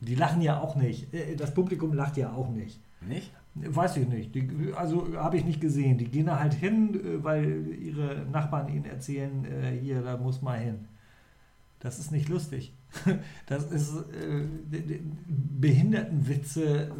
Die lachen ja auch nicht. Äh, das Publikum lacht ja auch nicht.
Nicht?
Weiß ich nicht. Die, also habe ich nicht gesehen. Die gehen da halt hin, äh, weil ihre Nachbarn ihnen erzählen, hier, da muss mal hin. Das ist nicht lustig. *laughs* Das ist äh, Behindertenwitze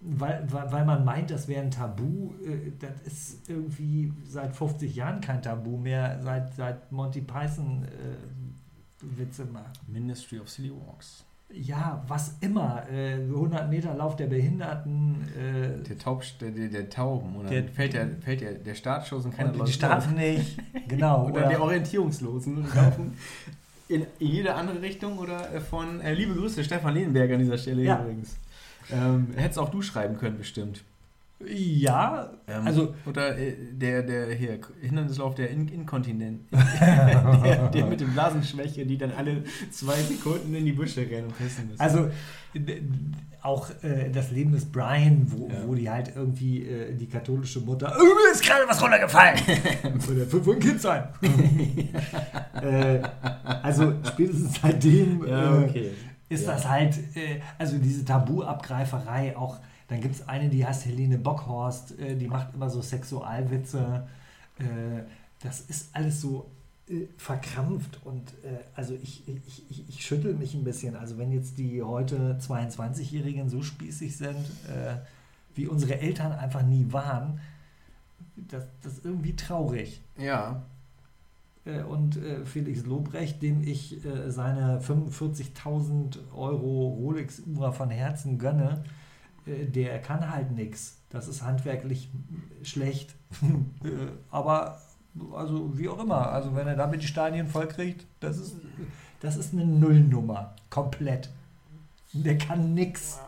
weil, weil, weil man meint, das wäre ein Tabu. Äh, das ist irgendwie seit 50 Jahren kein Tabu mehr, seit, seit Monty Python äh, Witze macht.
Ministry of Silly Walks.
Ja, was immer. Äh, 100 Meter Lauf der Behinderten. Äh,
der, Taub, der, der, Tauben. Oder der, fällt, der, fällt der, der Startschuss und keiner
Die starten nicht. *laughs* Genau.
oder, oder die Orientierungslosen laufen in jede andere Richtung. Oder äh, von, äh, liebe Grüße, Stefan Lehnberg an dieser Stelle
ja.
übrigens. Ähm, hättest auch du schreiben können, bestimmt.
Ja,
ähm, also. Oder äh, der, der hier, Hindernislauf der In Inkontinent. *laughs* der, der, mit dem Blasenschwäche, die dann alle zwei Sekunden in die Büsche rennen und pissen müssen.
Also, auch äh, das Leben des Brian, wo, ja. wo die halt irgendwie äh, die katholische Mutter, oh, mir ist gerade was runtergefallen. *laughs* Würde fünf ein Kind sein. *laughs* äh, also, spätestens seitdem.
Ja, okay
ist ja. das halt, äh, also diese Tabuabgreiferei auch. Dann gibt es eine, die heißt Helene Bockhorst, äh, die macht immer so Sexualwitze. Äh, das ist alles so äh, verkrampft und äh, also ich, ich, ich, ich schüttel mich ein bisschen. Also wenn jetzt die heute 22-Jährigen so spießig sind, äh, wie unsere Eltern einfach nie waren, das, das ist irgendwie traurig.
Ja,
und äh, Felix Lobrecht, dem ich äh, seine 45.000 Euro Rolex-Uhr von Herzen gönne, der kann halt nichts. Das ist handwerklich schlecht. *laughs* Aber also wie auch immer, also wenn er damit die Stadien vollkriegt, das ist, das ist eine Nullnummer. Komplett. Der kann nichts.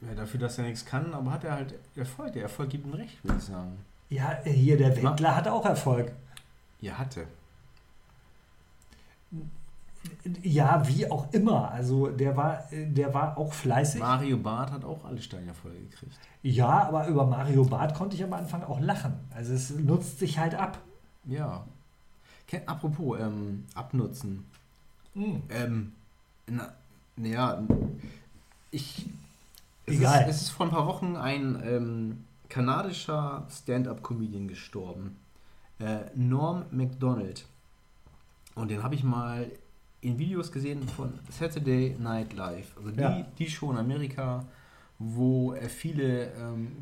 Ja, dafür, dass er nichts kann, aber hat er halt Erfolg. Der Erfolg gibt ihm recht, würde ich sagen.
Ja, hier der Wendler hat auch Erfolg.
Ja, hatte.
Ja, wie auch immer. Also der war, der war auch fleißig.
Mario Barth hat auch alle Steine voll gekriegt.
Ja, aber über Mario Barth konnte ich am Anfang auch lachen. Also es nutzt sich halt ab.
Ja. Apropos ähm, abnutzen. Mhm. Ähm, na, naja, ich. Es
Egal.
Ist, es ist vor ein paar Wochen ein ähm, kanadischer Stand-up-Comedian gestorben. Äh, Norm MacDonald. Und den habe ich mal in Videos gesehen von Saturday Night Live. Also die, ja. die Show in Amerika, wo äh, viele ähm,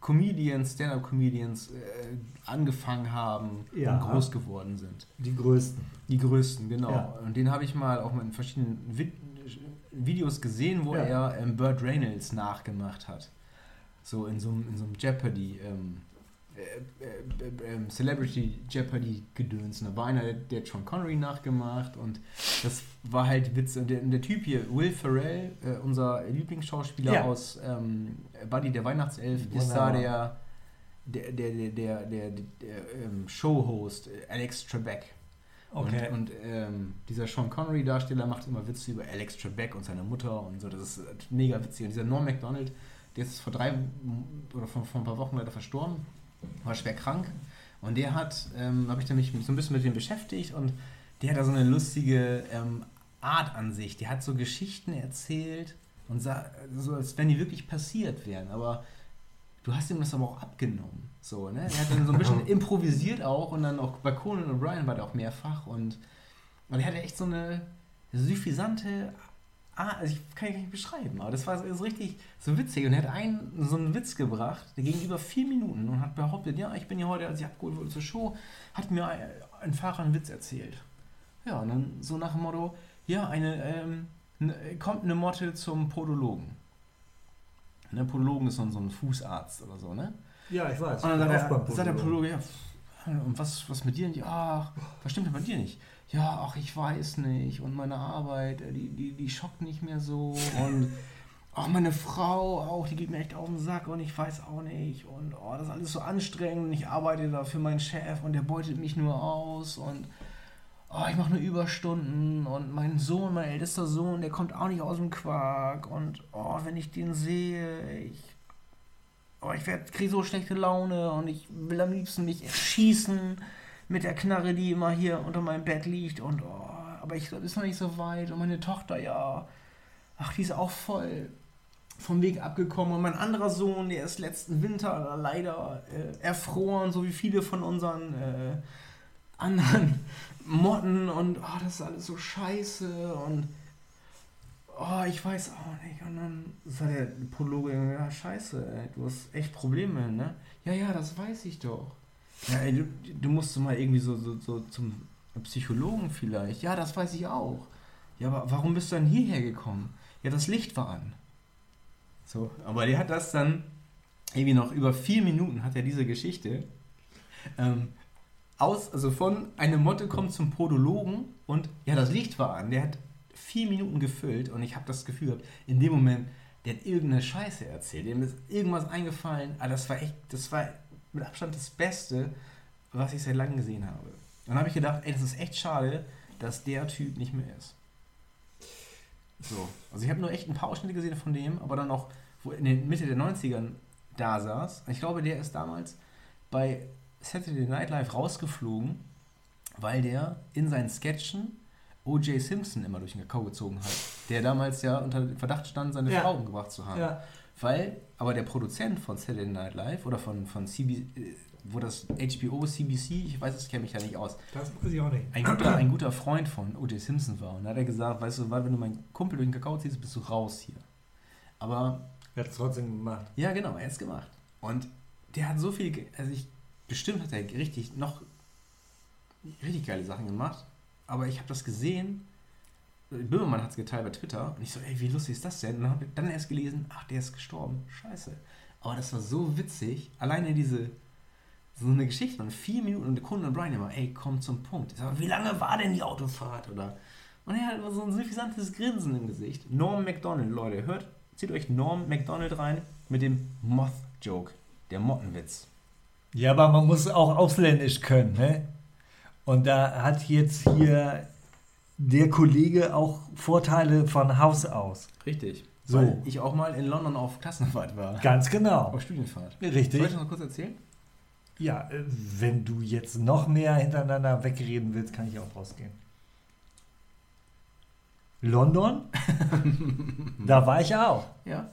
Comedians, Stand-up-Comedians äh, angefangen haben
ja.
und groß geworden sind.
Die größten.
Die größten, genau. Ja. Und den habe ich mal auch in verschiedenen Vi Videos gesehen, wo er ähm, Burt Reynolds nachgemacht hat. So in so, in so einem Jeopardy. Ähm, äh, äh, äh, Celebrity Jeopardy Gedöns. Da war einer, der hat Sean Connery nachgemacht und das war halt Witz. Und der, der Typ hier, Will Ferrell, äh, unser Lieblingsschauspieler ja. aus ähm, Buddy der Weihnachtself, Wunderbar. ist da der, der, der, der, der, der, der ähm, Showhost, Alex Trebek.
Okay.
Und, und ähm, dieser Sean Connery-Darsteller macht immer Witze über Alex Trebek und seine Mutter und so. Das ist mega witzig. Und dieser Norm MacDonald, der ist vor drei oder vor, vor ein paar Wochen leider verstorben war schwer krank. Und der hat, ähm, habe ich mich so ein bisschen mit dem beschäftigt und der hat da so eine lustige ähm, Art an sich. Der hat so Geschichten erzählt und sah, so als wenn die wirklich passiert wären. Aber du hast ihm das aber auch abgenommen. So, ne? Er hat dann so ein bisschen *laughs* improvisiert auch und dann auch bei Conan und Brian war der auch mehrfach und, und er hatte echt so eine suffisante Ah, also ich kann ich nicht beschreiben, aber das war so richtig so witzig. Und er hat einen, so einen Witz gebracht, der ging über vier Minuten und hat behauptet, ja, ich bin ja heute, als ich abgeholt wurde zur Show, hat mir ein Fahrer einen Witz erzählt. Ja, und dann so nach dem Motto, ja, eine, ähm, ne, kommt eine Motte zum Podologen. Ne, Podologen ist so ein, so ein Fußarzt oder so, ne?
Ja, ich weiß.
Und dann sagt, er,
beim
sagt der. Podologe, ja, und was, was mit dir? Ach, was stimmt denn bei dir nicht? Ja, ach, ich weiß nicht. Und meine Arbeit, äh, die, die, die schockt nicht mehr so. Und *laughs* auch meine Frau auch, die geht mir echt auf den Sack und ich weiß auch nicht. Und oh, das ist alles so anstrengend. Und ich arbeite da für meinen Chef und der beutet mich nur aus. Und oh, ich mache nur Überstunden. Und mein Sohn, mein ältester Sohn, der kommt auch nicht aus dem Quark. Und oh, wenn ich den sehe, ich Oh, ich kriege so schlechte Laune und ich will am liebsten mich erschießen mit der Knarre, die immer hier unter meinem Bett liegt. Und oh, aber ich glaube, ist noch nicht so weit. Und meine Tochter, ja, ach, die ist auch voll vom Weg abgekommen. Und mein anderer Sohn, der ist letzten Winter leider äh, erfroren, so wie viele von unseren äh, anderen Motten. Und oh, das ist alles so scheiße. Und oh, ich weiß auch nicht. Und dann sagt der Podologe, ja, scheiße, ey, du hast echt Probleme, ne? Ja, ja, das weiß ich doch. Ja, ey, du, du musst mal irgendwie so, so, so zum Psychologen vielleicht. Ja, das weiß ich auch. Ja, aber warum bist du dann hierher gekommen? Ja, das Licht war an. So, aber der hat das dann irgendwie noch über vier Minuten hat er diese Geschichte ähm, aus, also von eine Motte kommt zum Podologen und ja, das Licht war an. Der hat vier Minuten gefüllt und ich habe das Gefühl gehabt, in dem Moment, der hat irgendeine Scheiße erzählt. Dem ist irgendwas eingefallen. Aber das war echt, das war mit Abstand das Beste, was ich seit langem gesehen habe. Und dann habe ich gedacht, ey, das ist echt schade, dass der Typ nicht mehr ist. So. Also ich habe nur echt ein paar Ausschnitte gesehen von dem, aber dann auch, wo in der Mitte der 90ern da saß. Und ich glaube, der ist damals bei Saturday Night Live rausgeflogen, weil der in seinen Sketchen O.J. Simpson immer durch den Kakao gezogen hat, der damals ja unter Verdacht stand, seine
Ja.
Frau umgebracht zu haben.
Ja.
Weil, aber der Produzent von Saturday Night Live oder von, von CB, äh, wo das HBO, CBC, ich weiß, es kenne mich ja nicht aus,
Das weiß ich auch nicht.
ein guter, ein guter Freund von O.J. Simpson war. Und da hat er gesagt, weißt du, wenn du meinen Kumpel durch den Kakao ziehst, bist du raus hier. Aber
Er hat es trotzdem gemacht.
ja, genau, er hat es gemacht. Und der hat so viel, also ich, bestimmt hat er richtig, noch richtig geile Sachen gemacht. Aber ich habe das gesehen, Böhmermann hat es geteilt bei Twitter und ich so, ey, wie lustig ist das denn? Und dann habe ich dann erst gelesen, ach, der ist gestorben. Scheiße. Aber das war so witzig. Alleine diese, so eine Geschichte von vier Minuten und der Kunde und Brian immer, ey, komm zum Punkt. Ich sag, wie lange war denn die Autofahrt? Oder und er hat immer so ein suffisantes Grinsen im Gesicht. Norm MacDonald, Leute, hört, zieht euch Norm MacDonald rein mit dem Moth-Joke, der Mottenwitz.
Ja, aber man muss auch ausländisch können, ne? Und da hat jetzt hier der Kollege auch Vorteile von Haus aus.
Richtig.
So.
Weil ich auch mal in London auf Klassenfahrt war.
Ganz genau.
Auf Studienfahrt.
Richtig.
Soll ich das noch kurz erzählen?
Ja, äh, wenn du jetzt noch mehr hintereinander wegreden willst, kann ich auch rausgehen. London? *laughs* da war ich auch.
Ja.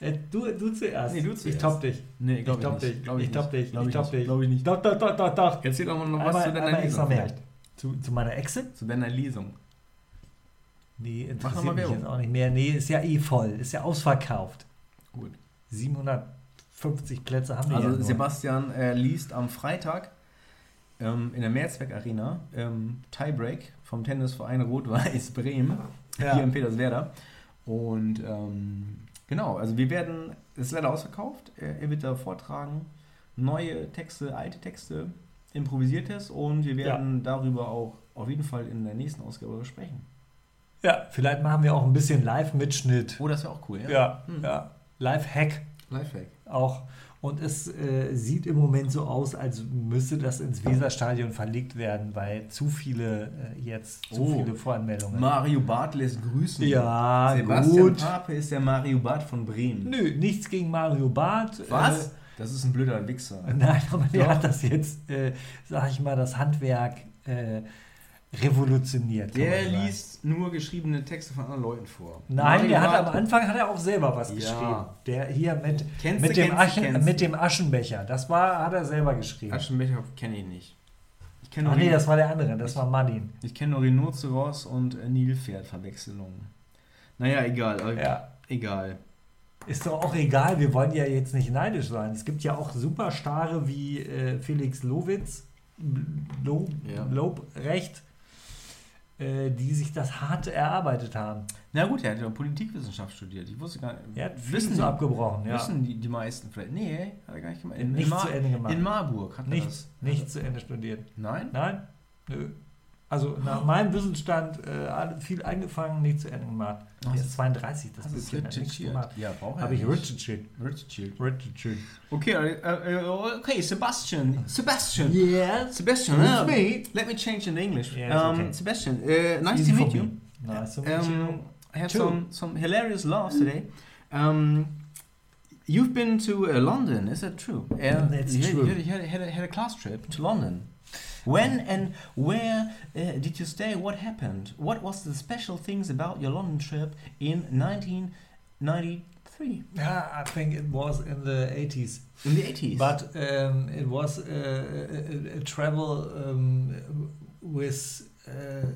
Äh, Du, du zuerst.
Nee, du
Ich
zuerst.
top dich.
Nee,
Ich
glaub
top
nicht.
dich.
Glaub
Ich top
nicht.
dich.
Glaub
Ich
ich
top
nicht.
dich.
Glaub ich nicht.
Doch, doch, doch, doch, doch.
Erzähl doch mal noch was zu deiner Lesung. vielleicht.
Zu, zu meiner Exit?
Zu deiner Lesung.
Nee,
Mach
interessiert
mal
mich jetzt auch nicht mehr. Nee, ist ja eh voll. Ist ja ausverkauft.
Gut.
750 Plätze haben wir ja
Also
nur.
Sebastian äh, liest am Freitag ähm, in der Mehrzweck Arena ähm, Tiebreak vom Tennisverein Rot-Weiß Bremen
Ja.
hier in Peterswerda. Und ähm, genau, also wir werden, es ist leider ausverkauft, er, er wird da vortragen, neue Texte, alte Texte, improvisiertes und wir werden darüber auch auf jeden Fall in der nächsten Ausgabe sprechen.
Ja, vielleicht machen wir auch ein bisschen Live-Mitschnitt.
Oh, das wäre auch cool, ja?
Ja,
Hm.
ja. Live-Hack
Lifehack.
auch. Und es äh, sieht im Moment so aus, als müsste das ins Weserstadion verlegt werden, weil zu viele äh, jetzt, zu
Oh.
viele Voranmeldungen.
Mario Barth lässt grüßen.
Ja,
Sebastian
gut.
Pape ist der Mario Barth von Bremen.
Nö, nichts gegen Mario Barth.
Was?
Äh,
Das ist ein blöder Wichser. *laughs*
Nein, aber der hat das jetzt, äh, sag ich mal, das Handwerk äh, revolutioniert.
Der liest nur geschriebene Texte von anderen Leuten vor.
Nein,
Mario
der hat am Anfang hat er auch selber was
Ja.
geschrieben. Der hier mit,
Kennst
mit,
du,
dem
kennst
Aschen,
kennst
mit dem Aschenbecher. Das war, hat er selber geschrieben.
Aschenbecher kenne ich nicht. Ich kenne
Ach
nur,
nee, das war der andere, das war Martin.
ich kenn nur Rhinoceros und äh, Nilpferd-Verwechslungen. Naja, egal.
Ja.
Egal.
Ist doch auch egal, wir wollen ja jetzt nicht neidisch sein. Es gibt ja auch Superstarre wie äh, Felix Lowitz, Lob,
Ja.
Lobrecht, äh, die sich das hart erarbeitet haben.
Na gut, er hat ja Politikwissenschaft studiert. Ich wusste gar nicht.
Er hat
wissen
so abgebrochen, ja.
wissen die, die meisten vielleicht? Nee, hat er gar nicht gemacht. In,
Nicht
in,
zu Ende gemacht.
in Marburg hat er
Nichts, nicht zu Ende studiert.
das. Nein?
Nein? Nö. Also nach meinem Wissensstand äh, viel eingefangen, nicht zu Ende gemacht.
Ach,
Der ist 32, das
du
ist nichts
recherchiert?
gemacht.
Ja, braucht er
Habe ich. Richard Shit.
Recherchiert.
Richard Shit.
Okay, äh, okay, Sebastian. Sebastian.
Yes.
Sebastian,
It's
uh,
me.
let me change in English.
Yeah,
um,
okay.
Sebastian, uh, nice
Easy
to meet you.
Nice to meet you.
Um, I have
Too.
some, some hilarious laughs today. Um, you've been to uh, London, is that true? Uh,
That's
you had-
true.
You had, you had, had, a, had a class trip to London. When and where uh, did you stay? What happened? What was the special things about your London trip in 1993?
Yeah, I think it was in the 80s.
In the 80s?
But um, it was uh, a, a, travel um, with uh,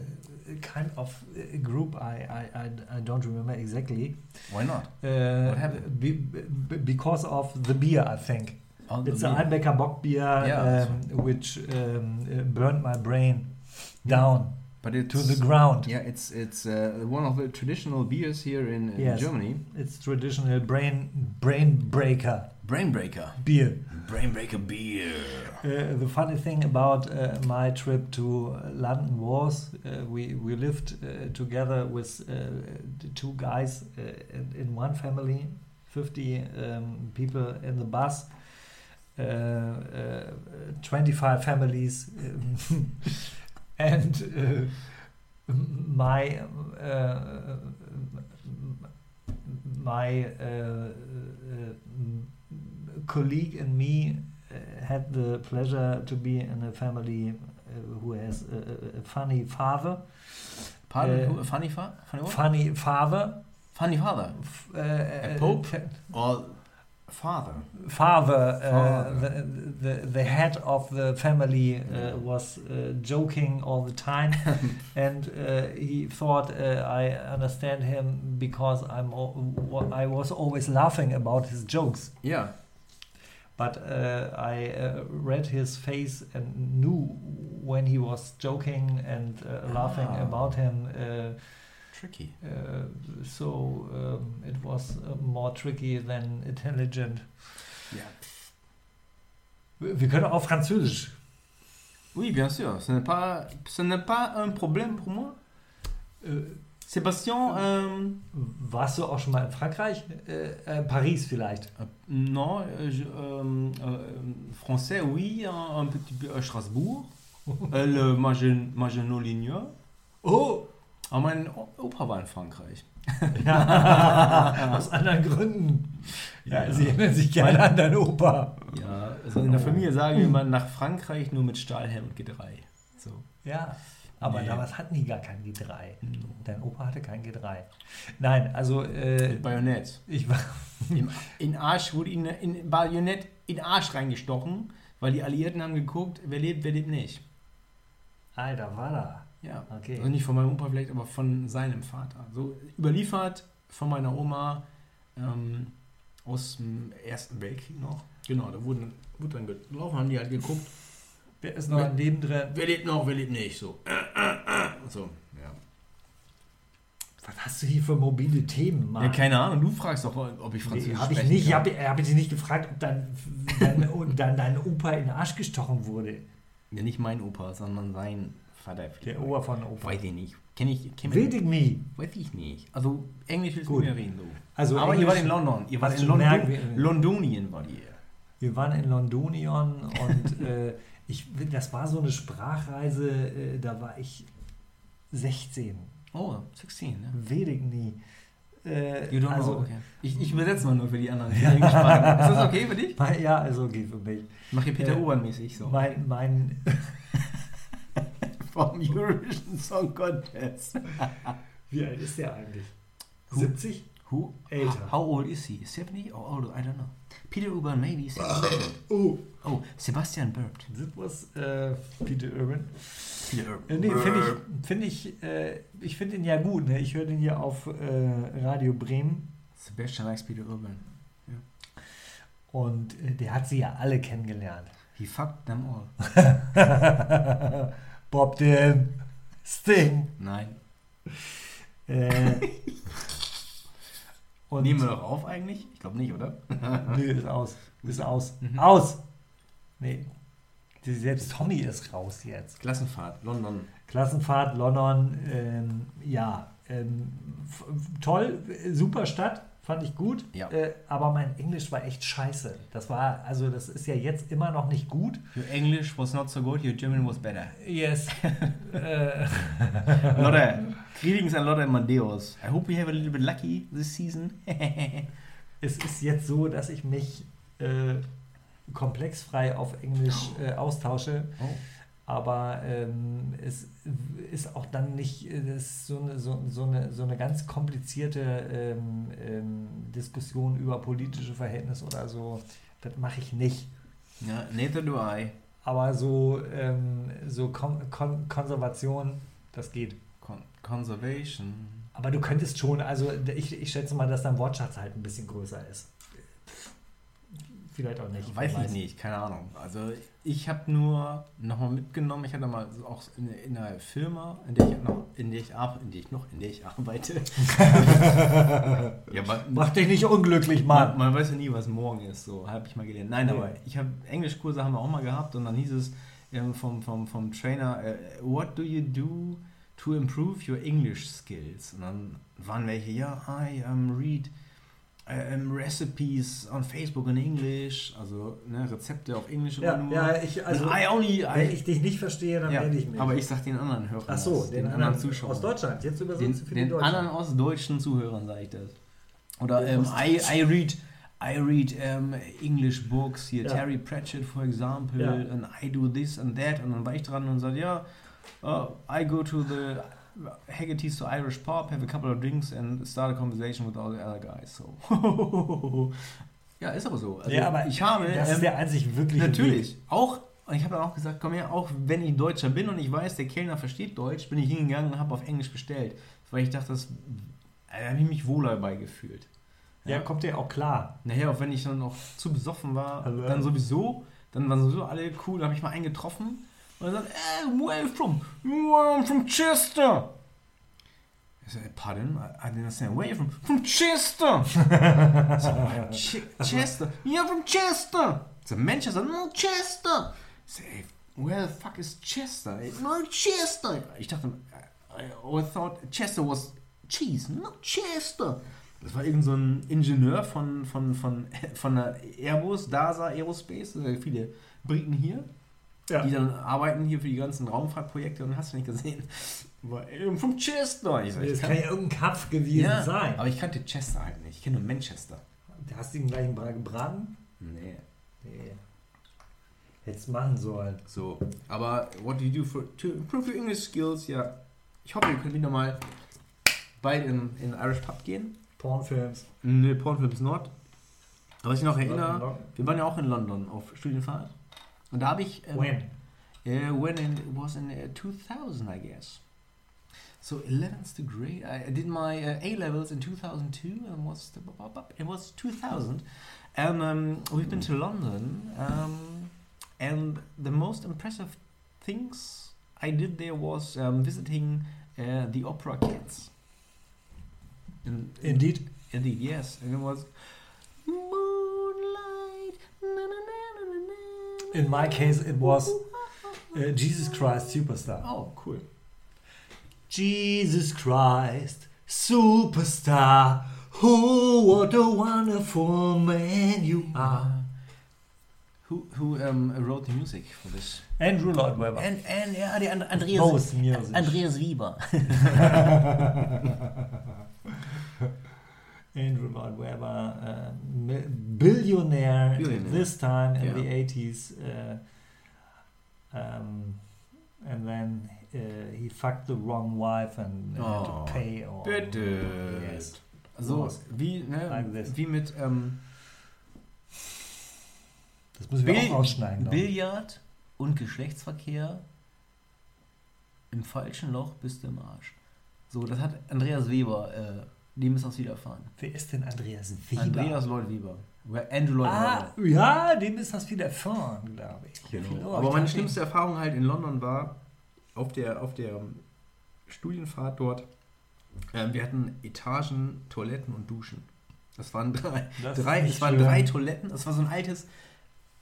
kind of a group. I, I, I, I don't remember exactly.
why not?
Uh,
What happened?
Be, be, because of the beer, I think.
The
It's an
beer.
Einbecker Bock beer,
Yeah.
um, which um, uh, burned my brain down
but it's,
to the ground.
Yeah, it's it's uh, one of the traditional beers here in, in
Yes.
Germany.
It's traditional brain brain breaker
Brainbreaker.
beer.
Brainbreaker beer.
Uh, the funny thing about uh, my trip to London was uh, we we lived uh, together with uh, the two guys uh, in, in one family, fifty um, people in the bus, uh, uh, twenty five families, um, *laughs* and uh, my uh, my uh, uh, colleague and me had the pleasure to be in a family uh, who has a, a- a funny father.
Pardon?
Uh,
funny fa- Funny?
Funny father.
funny father.
F- uh,
pope?
uh,
Or father.
father, uh, The, the the head of the family uh, was uh, joking all the time, *laughs* and uh, he thought uh, I understand him because I'm I was always laughing about his jokes.
Yeah.
But uh, I uh, read his face and knew when he was joking and uh, laughing
Ah.
about him.
Tricky.
uh, so um, it was uh, more tricky than intelligent.
Yeah.
Wir können auch Französisch.
Oui, bien sûr. Ce n'est pas, ce n'est pas un problème pour moi.
Äh,
Sébastien, euh,
warst du auch schon mal in Frankreich? Äh, äh, Paris vielleicht.
euh, non, euh, je- euh, euh, français, oui, un, un petit peu à Strasbourg. *laughs* Euh, le Magen- Maginot-Ligneux.
Oh!
Aber mein Opa war in Frankreich.
Ja, *laughs* aus anderen Gründen. Ja,
Ja.
sie erinnern sich gerne an deinen Opa.
Ja, also in der Familie sagen wir immer nach Frankreich nur mit Stahlhelm und G3. So.
Ja, aber
Nee.
damals hatten die gar kein G3. Dein Opa hatte kein G3. Nein, also äh,
Mit Bajonett.
ich war. *laughs*
Im, in Arsch wurde in, in Bajonett in Arsch reingestochen, weil die Alliierten haben geguckt, wer lebt, wer lebt nicht.
Alter, war da.
Ja.
Okay.
Also nicht von meinem Opa vielleicht, aber von seinem Vater. So überliefert von meiner Oma ähm, aus dem Ersten Weltkrieg noch. Genau, da wurden, wurde dann gelaufen, haben die halt geguckt,
Wer ist noch am Leben drin?
wer lebt noch, wer lebt nicht. So. Äh, äh, äh. so ja.
Was hast du hier für mobile Themen, Mann?
ja, keine Ahnung, du fragst doch, ob ich Französisch
Nee, habe ich nicht. Ich
kann.
habe hab ich dich nicht gefragt, ob dein, dein, dein, dein Opa in den Arsch gestochen wurde.
Ja, nicht mein Opa, sondern sein Vater.
Der Opa von Opa.
Weiß ich nicht. Kenn ich, kenn
Will ich nie.
Weiß ich nicht. Also Englisch willst du
Gut.
reden. So.
Also
Aber ihr
Englisch-
wart in London. Ihr wart in London. Londonien war die.
Wir waren in Londonion und *laughs* äh, ich, das war so eine Sprachreise, äh, da war ich 16.
Oh, 16, ne?
Ich nie. Äh,
You don't
also,
know, okay. Ich, ich übersetze mal nur für die anderen. *laughs* Ist das okay für dich?
ja, also okay für mich.
Ich mache hier Peter
Äh,
Obern mäßig so.
Mein, mein,
Vom Eurovision Song Contest. *laughs*
wie alt ist der eigentlich?
Who?
70?
Who?
Älter.
How old is he? 70 or older? I don't know. Peter Urban maybe 70. *coughs*
Oh,
Oh, Sebastian burped.
das was äh, Peter Urban.
Peter Urban.
Äh, nee, finde ich, find ich, äh, ich finde ihn ja gut. Ne? Ich höre den hier auf äh, Radio Bremen
Sebastian likes Peter Urban.
und äh, der hat sie ja alle kennengelernt.
He fucked them all. *laughs*
Bob Dylan, Sting.
Nein.
Äh, *laughs* und
Nehmen wir doch auf eigentlich? Ich glaube nicht, oder? *laughs*
Nö, ist aus. Ist aus.
Mhm.
Aus! Nee. Selbst Tommy ist raus jetzt.
Klassenfahrt, London.
Klassenfahrt, London, ähm, ja. Ähm, toll, super Stadt, fand ich gut.
Ja.
Äh, aber mein Englisch war echt scheiße. Das war, also das ist ja jetzt immer noch nicht gut.
Your English was not so good, your German was better.
Yes. *laughs* äh,
Lotte, greetings and Lotte Amadeus. I hope we have a little bit lucky this season. *laughs*
es ist jetzt so, dass ich mich äh, komplexfrei auf Englisch äh, austausche.
oh.
Aber ähm, es ist auch dann nicht äh, so, eine, so, so, eine, so eine ganz komplizierte ähm, ähm, Diskussion über politische Verhältnisse oder so. Das mache ich nicht.
Ja, neither do I.
Aber so, ähm, so Kon Kon Konservation, das geht.
Con Conservation.
Aber du könntest schon, also ich, ich schätze mal, dass dein Wortschatz halt ein bisschen größer ist. Vielleicht auch nicht.
Weiß ich nicht, keine Ahnung. Also ich habe nur nochmal mitgenommen, ich hatte mal auch in, in einer Firma, in der ich noch, in der ich, in der ich noch, in der ich arbeite. *laughs* ja, man,
Mach dich nicht unglücklich,
man,
Mann.
man weiß ja nie, was morgen ist, so habe ich mal gelernt. Nein,
Nee.
aber ich habe Englischkurse haben wir auch mal gehabt und dann hieß es ähm, vom, vom, vom Trainer, äh, what do you do to improve your English skills? Und dann waren welche, ja, I um, read ähm, Recipes on Facebook in English, also ne, Rezepte auf Englisch
Ja,
nur.
ja, ich, also,
I only,
wenn
I,
ich dich nicht verstehe, dann
ja,
werde ich mich.
aber ich sag den anderen Hörern
Ach so,
das,
den, anderen aus Deutschland. Jetzt
den,
übersetzt für
den
Deutschen.
anderen ostdeutschen Zuhörern sage ich das. Oder
Den
ähm, I. I read I read um, English books, hier
Ja.
Terry Pratchett, for example, and I do this and that. Und dann war ich dran und sagte, ja, uh, I go to the Haggerty's to Irish Pub, have a couple of drinks and start a conversation with all the other guys. So. *laughs* ja, ist aber so. Also
ja, aber
ich habe
das
ähm,
ist der einzig wirkliche
Natürlich. Auch, und ich habe dann auch gesagt, komm her, auch wenn ich Deutscher bin und ich weiß, der Kellner versteht Deutsch, bin ich hingegangen und habe auf Englisch bestellt. Weil ich dachte, das da habe ich mich wohler dabei gefühlt.
Weg. Ja, kommt dir auch klar.
Nachher, auch wenn ich dann noch zu besoffen war,
Also,
dann
ja.
sowieso, dann waren sowieso alle cool, dann habe ich mal einen getroffen und er sagt, eh, where are you from? "Well, I'm from Chester. Ich sage, pardon, I didn't understand. Where are you from? From Chester. Sag, Ch Chester. You're from Chester. Sag, Manchester. No, Chester. Ich sag, ey, where the fuck is Chester? No, Chester. Ich dachte, I always thought Chester was cheese. No, Chester. Das war irgend so ein Ingenieur von, von, von, von der Airbus, DASA Aerospace, ja viele Briten hier,
Ja.
die dann arbeiten hier für die ganzen Raumfahrtprojekte und hast du nicht gesehen. Vom Chester. Ich sag, ich
Das
kann-
kann ja irgendein Kampf gewesen
ja,
sein.
aber ich kannte Chester halt nicht. Ich kenne nur Manchester.
Hast du ihn gleich gebraten?
Nee.
Nee. Hättest machen sollen.
So, aber what do you do for, to improve your English skills? Ja, ich hoffe, ihr könnt wieder mal bald in, in Irish Pub gehen.
Pornfilms.
Ne, Pornfilms Nord. Aber was ich noch erinnere, wir waren ja auch in London auf Studienfahrt. Und da habe ich. ähm,
When?
Uh, when in, it was in uh, 2000, I guess. So 11th to grade. I did my uh, A levels in 2002, and was it was 2000, and um, we've been to London. Um, and the most impressive things I did there was um, visiting uh, the Opera kids. In,
Indeed.
Indeed, yes, and it was moonlight. na, na, na,
In my case, it was uh, Jesus Christ Superstar.
Oh, cool.
Jesus Christ Superstar. Oh, what a wonderful man you are.
Uh, who who um, wrote the music for this?
Andrew Lloyd Webber.
And and yeah, the And- Andreas
Both music.
Andreas Wieber. *laughs*
Andrew Lloyd Webber, uh, billionaire,
Billionaire.
this time in
Yeah.
the 80s. Uh, um, and then uh, he fucked the wrong wife and had
Oh,
to pay. Or,
bitte.
Yes.
So wie ne,
Like this.
wie mit ähm,
Das müssen wir
Bill-
auch ausschneiden.
Billard und Geschlechtsverkehr im falschen Loch bist du im Arsch. So, das hat Andreas Weber äh, dem ist das widerfahren.
Wer ist denn Andreas Weber?
Andreas Lloyd Weber. Andrew Lloyd
ah,
Webber.
ja, dem ist das widerfahren, glaube ich.
Genau. Aber meine schlimmste Erfahrung halt in London war auf der, auf der ähm, Studienfahrt dort. Ähm, wir hatten Etagen, Toiletten und Duschen. Das waren *laughs* drei,
Das
drei, es waren
schön.
drei Toiletten. Das war so ein altes,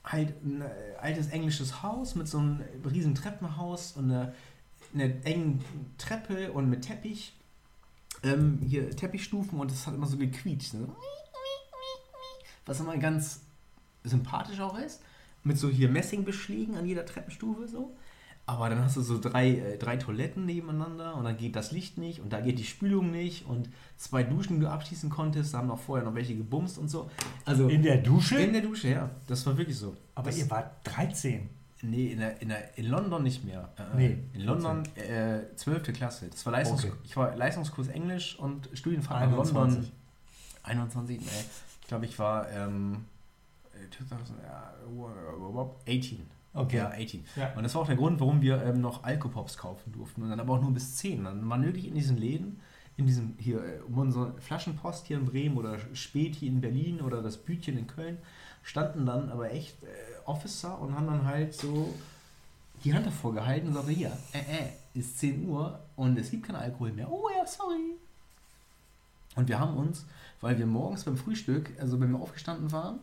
halt ein äh, altes englisches Haus mit so einem riesen Treppenhaus und einer, einer engen Treppe und mit Teppich. Ähm, hier Teppichstufen und das hat immer so gequietscht. Ne? Was immer ganz sympathisch auch ist. Mit so hier Messingbeschlägen an jeder Treppenstufe so. Aber dann hast du so drei, äh, drei Toiletten nebeneinander und dann geht das Licht nicht und da geht die Spülung nicht und zwei Duschen, die du abschließen konntest, da haben noch vorher noch welche gebumst und so. Also
In der Dusche?
in der Dusche, ja. Das war wirklich so.
Aber
das,
ihr wart 13.
Nee, in, der, in, der, in London nicht mehr. Äh,
Nee,
in London äh, 12. Klasse. Das war Leistungs
Okay.
Ich war Leistungskurs Englisch und Studienfahrt nach London.
21.
21, nee. Ich glaube, ich war ähm, äh, 2000, ja, 18.
Okay.
Ja, 18.
Ja.
Und das war auch der Grund, warum wir ähm, noch Alkopops kaufen durften. Und dann aber auch nur bis 10. Dann waren wirklich in diesen Läden, in diesem hier, äh, um unsere Flaschenpost hier in Bremen oder Späti in Berlin oder das Bütchen in Köln, standen dann aber echt äh, Officer und haben dann halt so die Hand davor gehalten und sagte, hier, äh, äh, ist 10 Uhr und es gibt keinen Alkohol mehr. Oh ja, sorry. Und wir haben uns, weil wir morgens beim Frühstück, also wenn wir aufgestanden waren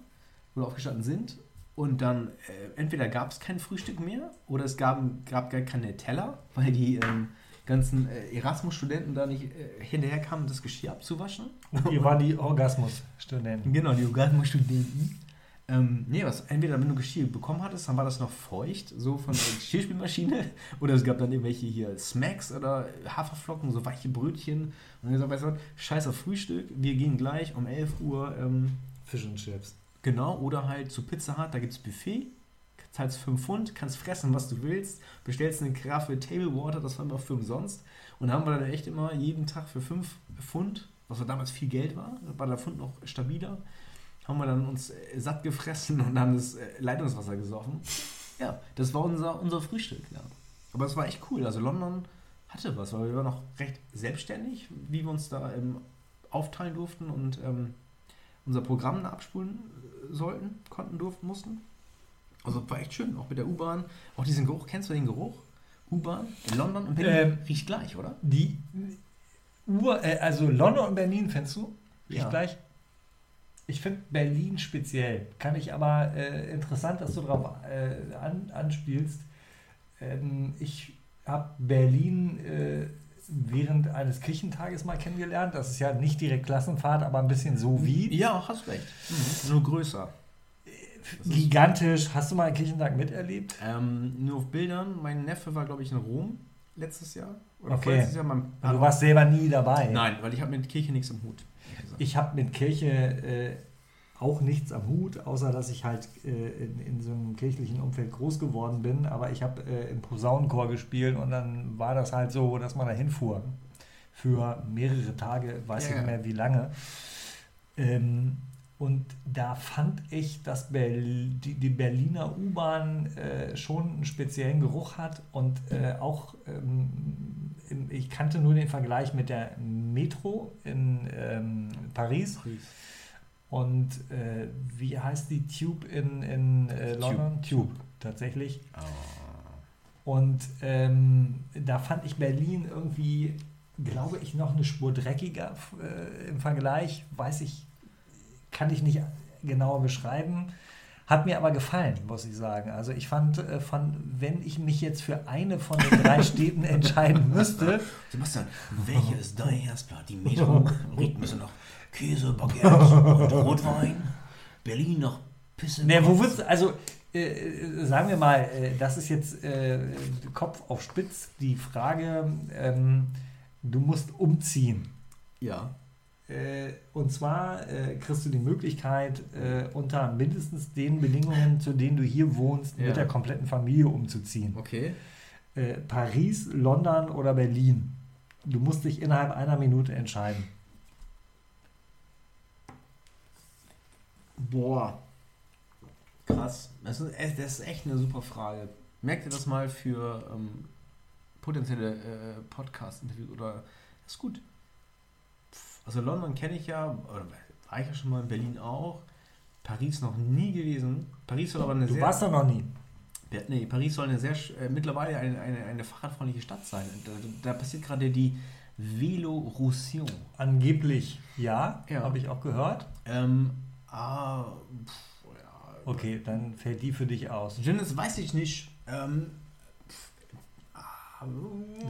oder aufgestanden sind, und dann äh, entweder gab es kein Frühstück mehr oder es gab, gab gar keine Teller, weil die ähm, ganzen äh, Erasmus-Studenten da nicht äh, hinterher kamen, das Geschirr abzuwaschen.
Und ihr wart die Orgasmus-Studenten.
Genau, die Orgasmus-Studenten. Ähm, nee, was, entweder wenn du Geschirr bekommen hattest, dann war das noch feucht, so von der *laughs* Geschirrspülmaschine, oder es gab dann irgendwelche hier Smacks oder Haferflocken, so weiche Brötchen. Und dann gesagt, weißt du was, scheiß auf Frühstück, wir gehen gleich um 11 Uhr, ähm,
Fish and Chips.
genau, oder halt zu Pizza Hut, da gibt es Buffet, zahlst 5 Pfund, kannst fressen, was du willst, bestellst eine Karaffe Table Water, das war immer für umsonst. Und da haben wir dann echt immer jeden Tag für 5 Pfund, was damals viel Geld war, war der Pfund noch stabiler, haben wir dann uns äh, satt gefressen und haben das äh, Leitungswasser gesoffen. Ja, das war unser, unser Frühstück, ja. Aber es war echt cool. Also London hatte was, weil wir waren noch recht selbstständig, wie wir uns da ähm, aufteilen durften und ähm, unser Programm abspulen äh, sollten, konnten, durften, mussten. Also war echt schön, auch mit der U-Bahn. Auch diesen Geruch, kennst du den Geruch? U-Bahn in London und Berlin
Ähm,
riecht gleich, oder?
Die Ur, äh, also London und Berlin findest du? Riecht
Ja.
gleich? Ich finde Berlin speziell. Kann ich aber äh, interessant, dass du darauf äh, an, anspielst. Ähm, ich habe Berlin äh, während eines Kirchentages mal kennengelernt. Das ist ja nicht direkt Klassenfahrt, aber ein bisschen so wie.
Ja, hast recht. Mhm. Nur größer. Ist-
Gigantisch. Hast du mal einen Kirchentag miterlebt?
Ähm, nur auf Bildern. Mein Neffe war, glaube ich, in Rom letztes Jahr. Oder
Okay.
vorletztes Jahr. Mein,
Du warst selber nie dabei.
Nein, weil ich habe mit Kirche nichts im Hut.
Ich habe mit Kirche äh, auch nichts am Hut, außer dass ich halt äh, in, in so einem kirchlichen Umfeld groß geworden bin. Aber ich habe äh, im Posaunenchor gespielt und dann war das halt so, dass man da hinfuhr. Für mehrere Tage, weiß
Ja,
ich nicht mehr wie lange. Ähm, und da fand ich, dass Berl die, die Berliner U-Bahn äh, schon einen speziellen Geruch hat und äh, auch, ähm, ich kannte nur den Vergleich mit der Metro in ähm, Paris und äh, wie heißt die Tube in, in äh, London? Tube. tatsächlich. Und ähm, da fand ich Berlin irgendwie, glaube ich, noch eine Spur dreckiger äh, im Vergleich. Weiß ich, kann ich nicht genauer beschreiben. Hat mir aber gefallen, muss ich sagen. Also ich fand, äh, von, wenn ich mich jetzt für eine von den drei Städten *laughs* entscheiden müsste,
Sebastian, welche ist dein Herzblatt? Die Metro riecht bisschen nach Käse, Baguette und Rotwein. Berlin nach Pisse.
Ne, wo du, also äh, sagen wir mal, äh, das ist jetzt äh, Kopf auf Spitz, die Frage, ähm, du musst umziehen.
Ja.
Äh, und zwar äh, kriegst du die Möglichkeit, äh, unter mindestens den Bedingungen, zu denen du hier wohnst,
Ja.
mit der kompletten Familie umzuziehen.
Okay.
Äh, Paris, London oder Berlin. Du musst dich innerhalb einer Minute entscheiden.
Boah. Krass. Das ist, echt- das ist echt eine super Frage. Merkt ihr das mal für ähm, potenzielle äh, Podcast-Interviews oder das ist gut. Also London kenne ich ja, oder war ich ja schon mal in Berlin auch. Paris noch nie gewesen. Paris soll aber eine
Du
sehr.
warst doch noch nie.
Nee, Paris soll eine sehr äh, mittlerweile eine, eine, eine fahrradfreundliche Stadt sein. Da, da passiert gerade die Velorution.
Angeblich ja,
Ja.
habe ich auch gehört.
Ähm, ah, pff, ja.
Okay, dann fällt die für dich aus.
Dennis weiß ich nicht. Ähm,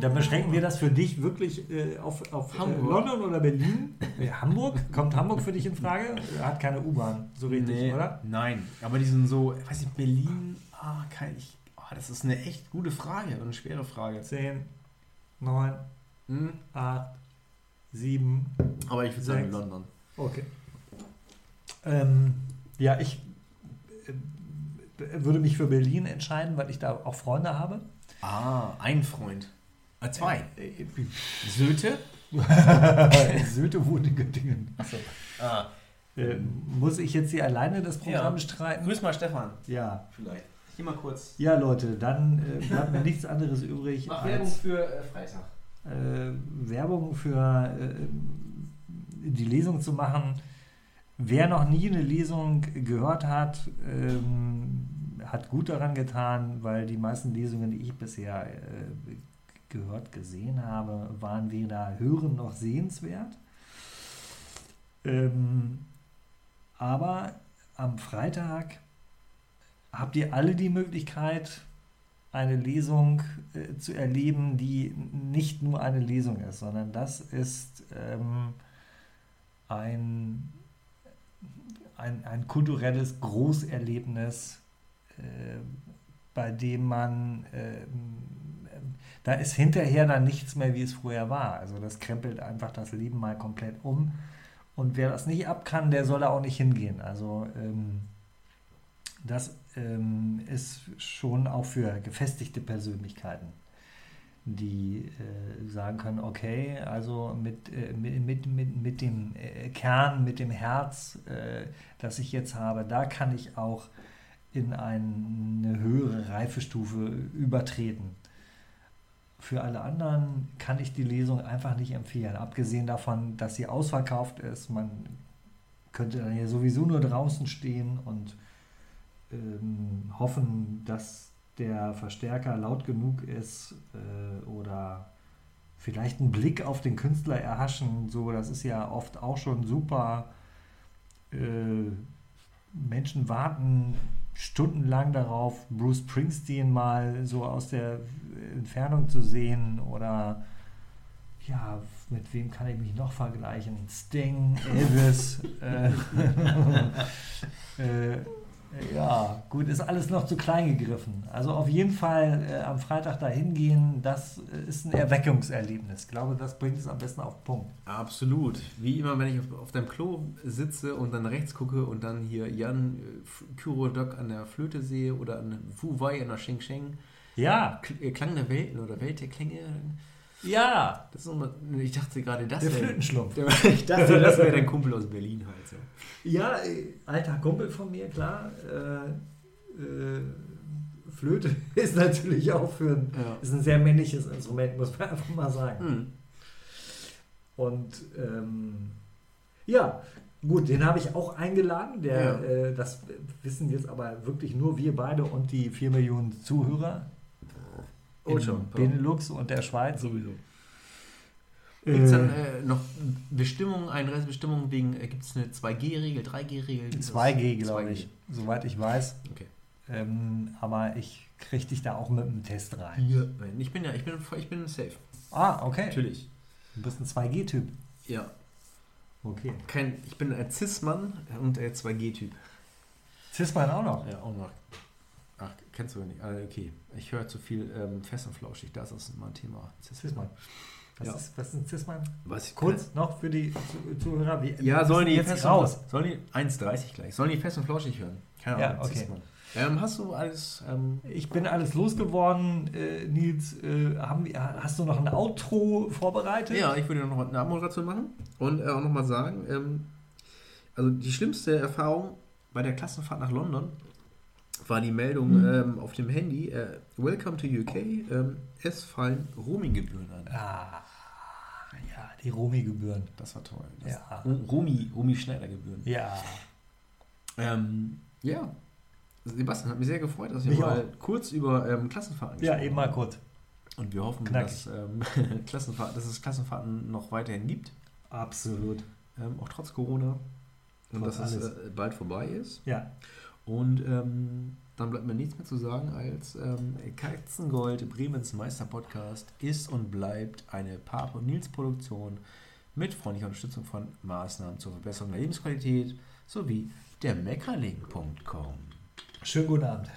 Dann beschränken wir das für dich wirklich äh, auf, auf äh,
Hamburg.
London oder Berlin. Äh, Hamburg? Kommt Hamburg für dich in Frage? Hat keine U-Bahn, so richtig,
nee,
oder?
Nein, aber die sind so, ich weiß nicht, Berlin, ah, kein, ich, ah, das ist eine echt gute Frage eine schwere Frage.
10, 9,
Hm,
8, 7.
aber ich würde sagen. London.
Okay. Ähm, ja, ich äh, würde mich für Berlin entscheiden, weil ich da auch Freunde habe.
Ah, ein Freund. Ah, zwei.
Äh,
Söte?
äh, *laughs* Söte wohnt in Göttingen.
Achso. Ah.
Äh, muss ich jetzt hier alleine das Programm
Ja.
bestreiten?
Grüß mal Stefan.
Ja.
Vielleicht. Hier mal kurz.
Ja, Leute, dann äh, bleibt mir nichts anderes übrig
Mach Werbung für äh, Freitag.
äh, Werbung für äh, die Lesung zu machen. Wer noch nie eine Lesung gehört hat, ähm, hat gut daran getan, weil die meisten Lesungen, die ich bisher äh, gehört, gesehen habe, waren weder hören noch sehenswert. Ähm, aber am Freitag habt ihr alle die Möglichkeit, eine Lesung äh, zu erleben, die nicht nur eine Lesung ist, sondern das ist ähm, ein, ein, ein kulturelles Großerlebnis, bei dem man, ähm, da ist hinterher dann nichts mehr, wie es vorher war. Also das krempelt einfach das Leben mal komplett um. Und wer das nicht ab kann, der soll da auch nicht hingehen. Also ähm, das ähm, ist schon auch für gefestigte Persönlichkeiten, die äh, sagen können, okay, also mit, äh, mit, mit, mit, mit dem äh, Kern, mit dem Herz, äh, das ich jetzt habe, da kann ich auch in eine höhere Reifestufe übertreten. Für alle anderen kann ich die Lesung einfach nicht empfehlen, abgesehen davon, dass sie ausverkauft ist. Man könnte dann ja sowieso nur draußen stehen und ähm, hoffen, dass der Verstärker laut genug ist äh, oder vielleicht einen Blick auf den Künstler erhaschen. So, das ist ja oft auch schon super. Äh, Menschen warten stundenlang darauf, Bruce Springsteen mal so aus der Entfernung zu sehen oder ja, mit wem kann ich mich noch vergleichen? Sting, Elvis. äh, *laughs* äh, ja, gut, ist alles noch zu klein gegriffen. Also auf jeden Fall äh, am Freitag dahin gehen, das äh, ist ein Erweckungserlebnis. Ich glaube, das bringt es am besten auf den Punkt.
Absolut. Wie immer, wenn ich auf, auf deinem Klo sitze und dann rechts gucke und dann hier Jan äh, Kyrodok an der Flöte sehe oder an Wu Wei an der Sheng Sheng.
Ja,
Kl äh, Klang der Welten oder Welt der Klänge.
Ja,
Das ist nochmal, ich dachte gerade, das
der
wäre.
Flötenschlumpf.
Der- *laughs* Ich dachte, das wäre dein Kumpel aus Berlin halt. So.
Ja, äh, alter Kumpel von mir, klar. Äh, äh, Flöte *laughs* ist natürlich auch für ein,
Ja.
ist ein sehr männliches Instrument, muss man einfach mal sagen.
Hm.
Und ähm, ja, gut, den habe ich auch eingeladen. Der,
Ja.
äh, das wissen jetzt aber wirklich nur wir beide und die 4 Millionen Zuhörer.
Oh,
in
schon.
Benelux und der Schweiz.
Sowieso.
Äh,
Gibt es dann äh, noch Bestimmungen, Einreisebestimmungen wegen, äh, gibt es eine 2G-Regel, 3G-Regel?
2G, glaube
2G.
ich, soweit ich weiß.
Okay.
Ähm, aber ich kriege dich da auch mit einem Test rein.
Ja. Nein, ich bin ja, ich bin, ich bin safe.
Ah, okay.
Natürlich.
Du bist ein 2G-Typ.
Ja.
Okay.
Kein, ich bin ein Cis-Mann und ein 2G-Typ.
Cis-Man auch noch.
Ja, auch noch. Ach, kennst du nicht. Ah, okay. Ich höre zu viel ähm, fest und flauschig. Das ist mal ein Thema.
Cis-Man. Was,
Ja.
ist, was ist ein Cis-Man?
Was
Kurz noch für die Zu- Zuhörer. Wie,
Ja, sollen die
jetzt raus?
Sollen die 1,30 gleich. Sollen die fest und flauschig hören? Keine
Ja,
Ahnung.
okay.
Cis-Mann. Ähm, hast du alles. Ähm,
Ich bin alles losgeworden, äh, Nils. Äh, haben, hast du noch ein Outro vorbereitet?
ja, ich würde noch eine Abmoderation machen und äh, auch nochmal sagen: ähm, Also, die schlimmste Erfahrung bei der Klassenfahrt nach London war die Meldung ähm, auf dem Handy: äh, Welcome to UK. Ähm, es fallen Roaminggebühren an.
Ah, ja, Die Romi-Gebühren.
Das war toll. Das
Ja.
Romi, Romi Schneider-Gebühren.
Ja.
Ähm, ja. Sebastian, hat mich sehr gefreut, dass wir
Mich
mal kurz über ähm, Klassenfahrten
Ja, eben mal kurz.
Und wir hoffen,
Knackig.
dass, ähm, *laughs* Klassenfahrt, dass es Klassenfahrten noch weiterhin gibt.
Absolut.
Ähm, auch trotz Corona. Und
Trotz
dass es
alles.
äh, bald vorbei ist.
Ja.
Und ähm, dann bleibt mir nichts mehr zu sagen, als ähm, Katzengold, Bremens Meister-Podcast ist und bleibt eine Pape und Nils Produktion mit freundlicher Unterstützung von Maßnahmen zur Verbesserung der Lebensqualität sowie der Meckerling.com.
Schönen guten Abend.